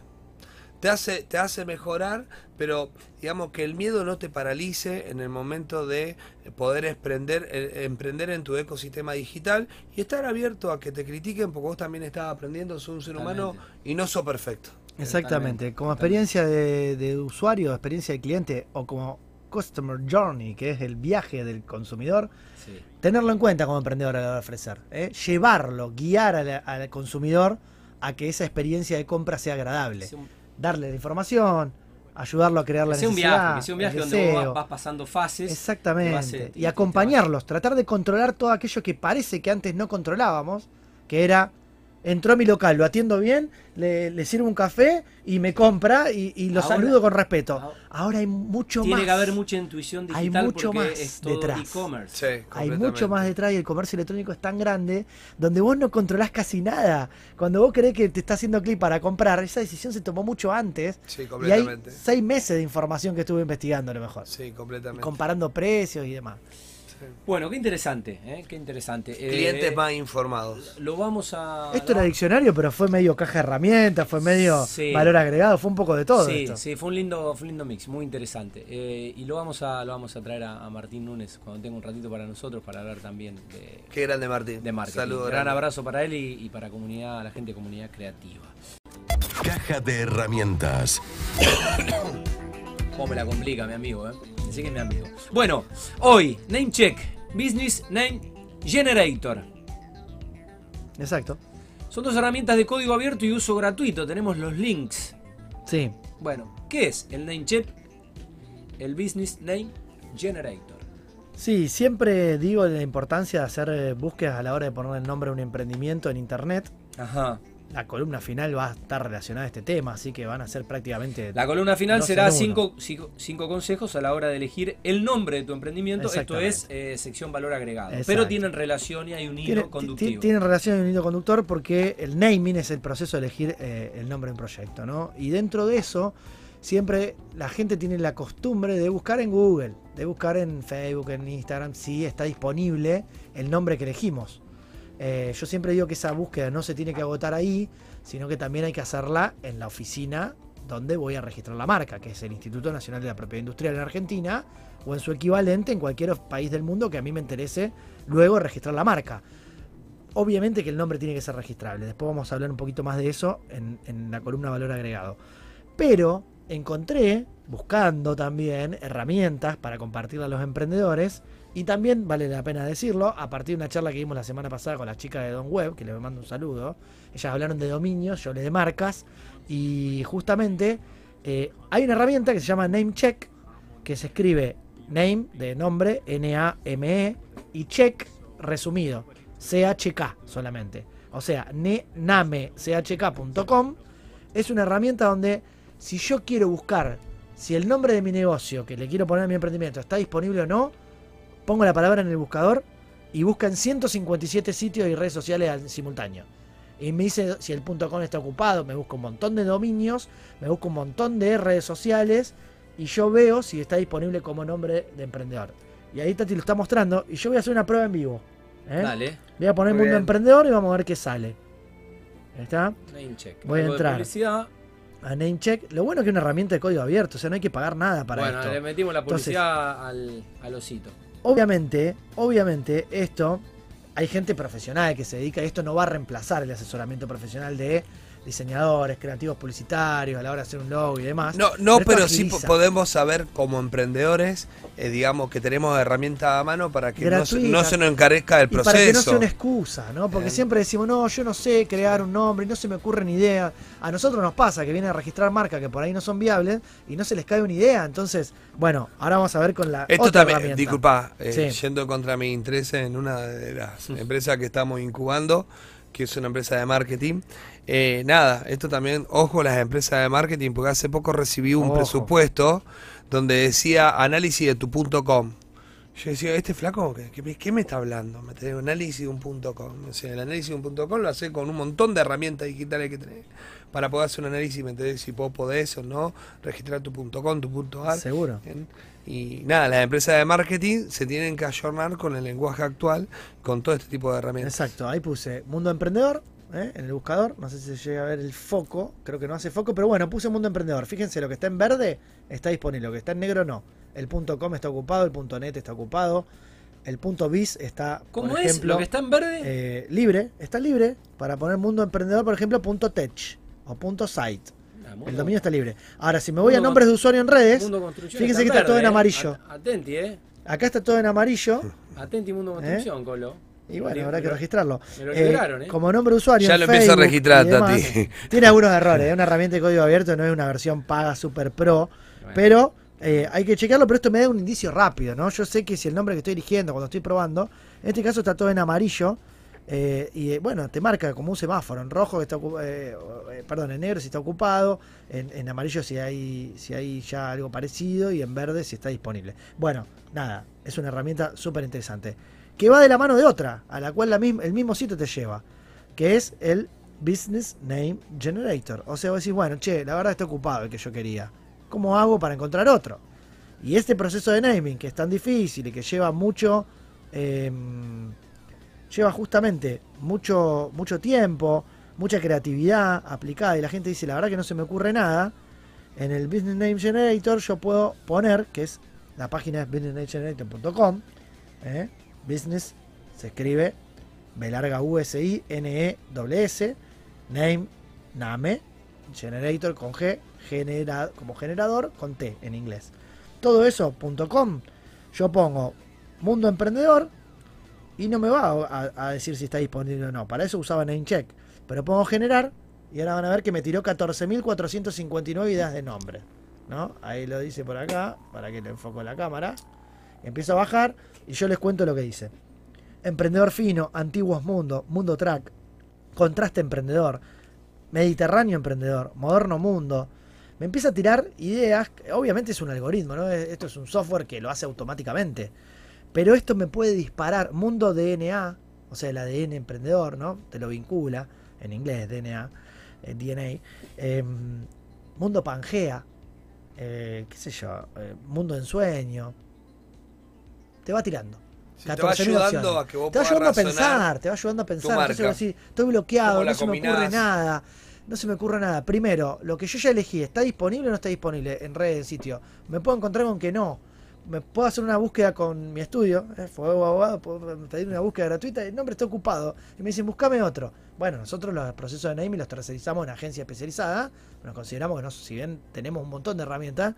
Te hace, te hace mejorar, pero digamos que el miedo no te paralice en el momento de poder emprender, eh, emprender en tu ecosistema digital y estar abierto a que te critiquen porque vos también estás aprendiendo, sos un ser humano y no sos perfecto. Exactamente. Como experiencia de, de usuario, experiencia de cliente o como customer journey, que es el viaje del consumidor, Sí. tenerlo en cuenta como emprendedor a la hora de ofrecer. ¿eh? Llevarlo, guiar al consumidor a que esa experiencia de compra sea agradable. Darle la información, ayudarlo a crear la sea un necesidad, viaje, que sea un viaje donde vos vas, vas pasando fases. Exactamente. vas, eh, y acompañarlos, tratar de controlar todo aquello que parece que antes no controlábamos, que era, entró a mi local, lo atiendo bien, le, le sirvo un café y me compra y, y lo Ahora- saludo con respeto. ahora- Ahora hay mucho Tiene más. que haber mucha intuición Hay digital mucho porque más es todo detrás. e-commerce. Sí, Hay completamente. mucho más detrás y el comercio electrónico es tan grande donde vos no controlás casi nada. Cuando vos creés que te está haciendo clic para comprar, esa decisión se tomó mucho antes. Sí, Y hay completamente. seis meses de información que estuve investigando a lo mejor. Sí, completamente. Comparando precios y demás. Sí. Bueno, qué interesante, ¿eh? qué interesante. Eh, Clientes más informados. Lo vamos a. Esto era diccionario, pero fue medio caja de herramientas, fue medio Sí. valor agregado, fue un poco de todo sí, esto. sí, fue un lindo, fue un lindo mix, muy interesante. Eh, y lo vamos a, lo vamos a traer a, a Martín Núñez cuando tenga un ratito para nosotros para hablar también de, Qué grande Martín. de marketing. Saludos. Gran abrazo para él y, y para comunidad, la gente de comunidad creativa. Caja de herramientas. ¿Cómo me la complica, mi amigo? ¿eh? Así que mi amigo. Bueno, hoy, Namecheck Business Name Generator. Exacto. Son dos herramientas de código abierto y uso gratuito. Tenemos los links. Sí. Bueno, ¿qué es el Namecheck? El Business Name Generator. Sí, siempre digo la importancia de hacer eh, búsquedas a la hora de poner el nombre de un emprendimiento en internet. Ajá. La columna final va a estar relacionada a este tema, así que van a ser prácticamente. La columna final será en cinco, cinco, cinco consejos a la hora de elegir el nombre de tu emprendimiento. Esto es eh, sección valor agregado. Exacto. Pero tienen relación y hay un hilo Tiene, ti- conductivo. tiene relación en el hilo conductor porque el naming es el proceso de elegir eh, el nombre de un proyecto, ¿no? Y dentro de eso, siempre la gente tiene la costumbre de buscar en Google, de buscar en Facebook, en Instagram, si está disponible el nombre que elegimos. Eh, yo siempre digo que esa búsqueda no se tiene que agotar ahí, sino que también hay que hacerla en la oficina donde voy a registrar la marca, que es el Instituto Nacional de la Propiedad Industrial en Argentina, o en su equivalente en cualquier país del mundo que a mí me interese luego registrar la marca. Obviamente que el nombre tiene que ser registrable. Después vamos a hablar un poquito más de eso en, en la columna valor agregado. Pero encontré, buscando también, herramientas para compartirle a los emprendedores. Y también, vale la pena decirlo, a partir de una charla que dimos la semana pasada con las chicas de Don Web, que les mando un saludo, ellas hablaron de dominios, yo hablé de marcas. Y justamente eh, hay una herramienta que se llama NameCheck, que se escribe name de nombre, N-A-M-E, y check resumido, CHK solamente. O sea, namechk.com es una herramienta donde si yo quiero buscar si el nombre de mi negocio que le quiero poner a mi emprendimiento está disponible o no, pongo la palabra en el buscador y busca en 157 sitios y redes sociales al simultáneo. Y me dice si el .com está ocupado, me busca un montón de dominios, me busca un montón de redes sociales y yo veo si está disponible como nombre de emprendedor. Y ahí Tati lo está mostrando y yo voy a hacer una prueba en vivo. ¿eh? Dale. Voy a poner Muy Mundo bien. Emprendedor y vamos a ver qué sale. Ahí está. Namecheck. Voy a entrar. publicidad. A Namecheck. Lo bueno es que es una herramienta de código abierto, o sea, no hay que pagar nada para bueno, esto. le metimos la Entonces- publicidad al, al osito. Obviamente, obviamente, esto hay gente profesional que se dedica a esto, no va a reemplazar el asesoramiento profesional de diseñadores, creativos publicitarios, a la hora de hacer un logo y demás. No, no, pero sí podemos saber como emprendedores, eh, digamos, que tenemos herramientas a mano para que no se, no se nos encarezca el Y para que no sea proceso. una excusa, ¿no? Porque siempre decimos, no, yo no sé crear un nombre, no se me ocurren ideas. A nosotros nos pasa que vienen a registrar marcas que por ahí no son viables y no se les cae una idea. Entonces, bueno, ahora vamos a ver con la Esto otra también, herramienta. disculpa, eh, Sí. yendo contra mi interés en una de las empresas que estamos incubando, que es una empresa de marketing. Eh, nada, esto también, ojo las empresas de marketing, porque hace poco recibí un Ojo. presupuesto donde decía análisis de tu punto com. Yo decía, ¿este flaco qué, qué- qué me está hablando? Me trae análisis de un punto com. O sea, el análisis de un punto com lo hace con un montón de herramientas digitales que tenés para poder hacer un análisis, ¿me entendés? Si vos podés o no, registrar tu punto com, tu punto ar. Seguro. Bien. Y nada, las empresas de marketing se tienen que ayornar con el lenguaje actual, con todo este tipo de herramientas. Exacto, ahí puse Mundo Emprendedor ¿eh? en el buscador. No sé si se llega a ver el foco, creo que no hace foco, pero bueno, puse Mundo Emprendedor. Fíjense, lo que está en verde está disponible, lo que está en negro no. El punto .com está ocupado, el punto .net está ocupado, el punto .biz está, ¿Cómo por es? ejemplo, Lo que está en verde. eh, libre, está libre para poner Mundo Emprendedor, por ejemplo, punto .tech o punto .site. Ah, El dominio está libre. Ahora, si me voy a nombres de usuario en redes, fíjense que está todo en ¿eh? amarillo. At- Atenti, eh. acá está todo en amarillo. Atenti Mundo Construcción, Colo. Y bueno, Me- habrá que lo- registrarlo. me lo Eh, liberaron, ¿eh? Como nombre de usuario. Ya lo empiezo a Facebook registrar, demás, Tati. Tiene algunos errores. Es una herramienta de código abierto, no es una versión paga super pro. Bueno. Pero eh, hay que checarlo, pero esto me da un indicio rápido, ¿no? Yo sé que si el nombre que estoy eligiendo cuando estoy probando, en este caso está todo en amarillo. eh, y eh, bueno, te marca como un semáforo, en rojo que está eh, eh, perdón, en negro si está ocupado, en, en amarillo si hay, si hay ya algo parecido y en verde si está disponible. Bueno, nada, es una herramienta súper interesante. Que va de la mano de otra, a la cual el mismo sitio te lleva, que es el Business Name Generator. O sea, vos decís, bueno, che, la verdad está ocupado el que yo quería. ¿Cómo hago para encontrar otro? Y este proceso de naming, que es tan difícil y que lleva mucho, eh, lleva justamente mucho, mucho tiempo, mucha creatividad aplicada, y la gente dice, la verdad que no se me ocurre nada, en el Business Name Generator yo puedo poner, que es la página es businessnamegenerator.com, ¿eh? Business se escribe B larga U S I N E S, name, name, generator con G, genera, como generador con T en inglés. Todo eso, punto .com, yo pongo mundo emprendedor y no me va a, a decir si está disponible o no. Para eso usaba NameCheck. Pero pongo generar y ahora van a ver que me tiró 14.459 ideas de nombre. ¿no? Ahí lo dice por acá, para que le enfoco la cámara. Empiezo a bajar y yo les cuento lo que dice. Emprendedor fino, antiguos mundo, mundo track, contraste emprendedor, mediterráneo emprendedor, moderno mundo. Me empieza a tirar ideas, obviamente es un algoritmo, ¿no? Esto es un software que lo hace automáticamente. Pero esto me puede disparar mundo DNA, o sea, el ADN emprendedor, ¿no? Te lo vincula, en inglés DNA, eh, DNA. Em, mundo Pangea, eh, qué sé yo, eh, mundo ensueño. Te va tirando. Sí, te va ayudando a que vos Te va ayudando a pensar, te va ayudando a pensar. Entonces decís, estoy bloqueado, ¿Cómo no se me ocurre nada. No se me ocurre nada. Primero, lo que yo ya elegí, ¿está disponible o no está disponible en redes en sitio? Me puedo encontrar con que no. Me puedo hacer una búsqueda con mi estudio, ¿eh? Fuego Abogado, puedo pedir una búsqueda gratuita, el nombre está ocupado. Y me dicen, buscame otro. Bueno, nosotros los procesos de naming los tercerizamos en agencia especializada. Nos consideramos que no, si bien tenemos un montón de herramientas,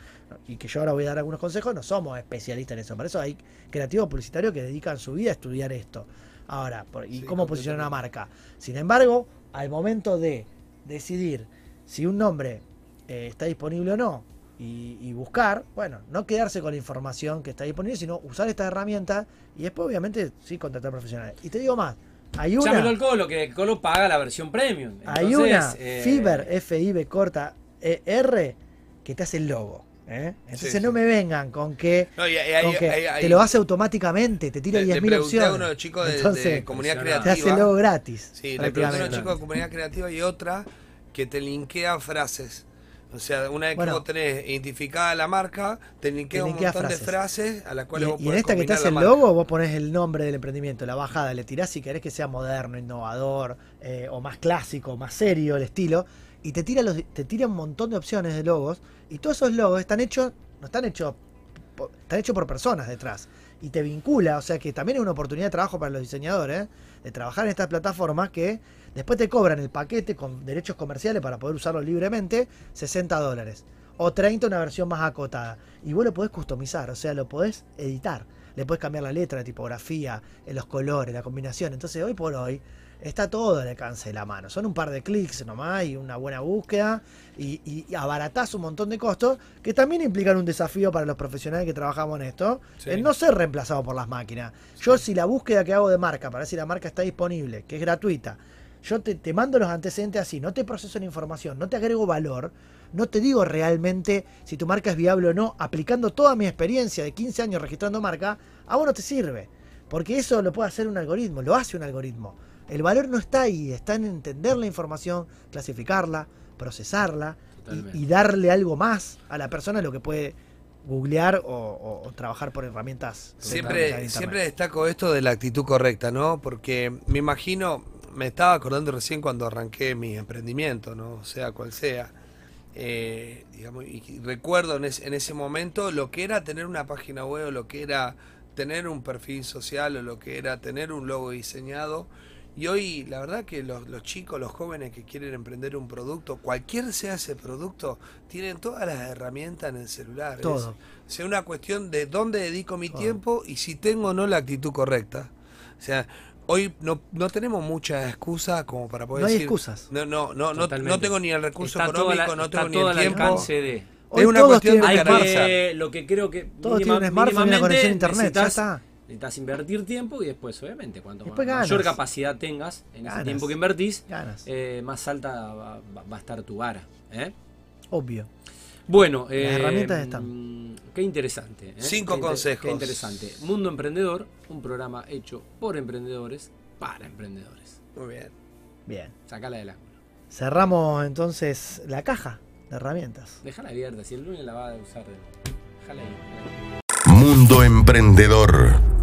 y que yo ahora voy a dar algunos consejos, no somos especialistas en eso. Para eso hay creativos publicitarios que dedican su vida a estudiar esto. Ahora, por- ¿y Sí, cómo posicionar una marca? Sin embargo, al momento de decidir si un nombre eh, está disponible o no y, y buscar, bueno, no quedarse con la información que está disponible, sino usar esta herramienta y después, obviamente, sí, contratar profesionales. Y te digo más, hay una. Llámelo al Colo, que el Colo paga la versión premium. Hay una eh, Fiber FIB corta E, R que te hace el logo. ¿eh? Entonces Sí, no sí. me vengan con que, No, y- y- con y- que y- y- te lo hace automáticamente, te tira le, le 10.000 pregunté opciones. a uno de los chicos de, de Entonces, comunidad te te hace el creativa. logo gratis. Sí, le pregunté a unos chicos de comunidad creativa y otra que te linkea frases. O sea, una vez Bueno. que vos tenés identificada la marca, te linkea Te un montón de frases. frases a las Y, cuales vos y en esta que te hace el marca. logo, vos pones el nombre del emprendimiento, la bajada, le tirás si querés que sea moderno, innovador, eh, o más clásico, más serio el estilo, y te tira, los, te tira un montón de opciones de logos, y todos esos logos están hechos, no están hechos, están hechos por personas detrás, y te vincula, o sea que también es una oportunidad de trabajo para los diseñadores, de trabajar en estas plataformas que después te cobran el paquete con derechos comerciales para poder usarlo libremente, 60 dólares. O 30 una versión más acotada. Y vos lo podés customizar, o sea, lo podés editar. Le podés cambiar la letra, la tipografía, eh, los colores, la combinación. Entonces, hoy por hoy, está todo al alcance de la mano. Son un par de clics nomás y una buena búsqueda. Y, y- y abaratás un montón de costos que también implican un desafío para los profesionales que trabajamos en esto. Sí. El no ser reemplazado por las máquinas. Yo, si la búsqueda que hago de marca, para ver si la marca está disponible, que es gratuita, yo te, te mando los antecedentes así, no te proceso la información, no te agrego valor, no te digo realmente si tu marca es viable o no, aplicando toda mi experiencia de 15 años registrando marca, a vos no te sirve. Porque eso lo puede hacer un algoritmo, lo hace un algoritmo. El valor no está ahí, está en entender la información, clasificarla, procesarla y, darle algo más a la persona lo que puede googlear o, o- o trabajar por herramientas. Siempre, siempre destaco esto de la actitud correcta, ¿no? Porque me imagino, me estaba acordando recién cuando arranqué mi emprendimiento, ¿no? Sea cual sea. Eh, digamos, y recuerdo en, es- en ese momento lo que era tener una página web, o lo que era tener un perfil social, o lo que era tener un logo diseñado. Y hoy, la verdad que los, los chicos, los jóvenes que quieren emprender un producto, cualquier sea ese producto, tienen todas las herramientas en el celular. Es- Todo. o sea, una cuestión de dónde dedico mi Todo. tiempo y si tengo o no la actitud correcta. O sea, hoy no, no tenemos mucha excusa como para poder No hay decir. excusas. No, no, no, no, Totalmente. no tengo ni el recurso Está económico, la- no tengo ni el al tiempo. alcance de. Hoy Es una todos cuestión tienen de que, lo que creo que Todos mínima- tienen smartphone y una conexión a internet, ya necesitas- está. Necesitas invertir tiempo y después, obviamente, cuanto Después mayor capacidad tengas en Ganas. ese tiempo que invertís, Ganas. eh, más alta va, va- va a estar tu vara. ¿eh? Obvio. Bueno, eh, herramientas están. mm, Qué interesante. ¿eh? Cinco Qué inter- consejos. Qué interesante. Mundo Emprendedor, un programa hecho por emprendedores para emprendedores. Muy bien. Bien. Sacala del ángulo. Cerramos entonces la caja de herramientas. Déjala abierta, si el lunes la va a usar. Déjala ahí. Mundo Emprendedor.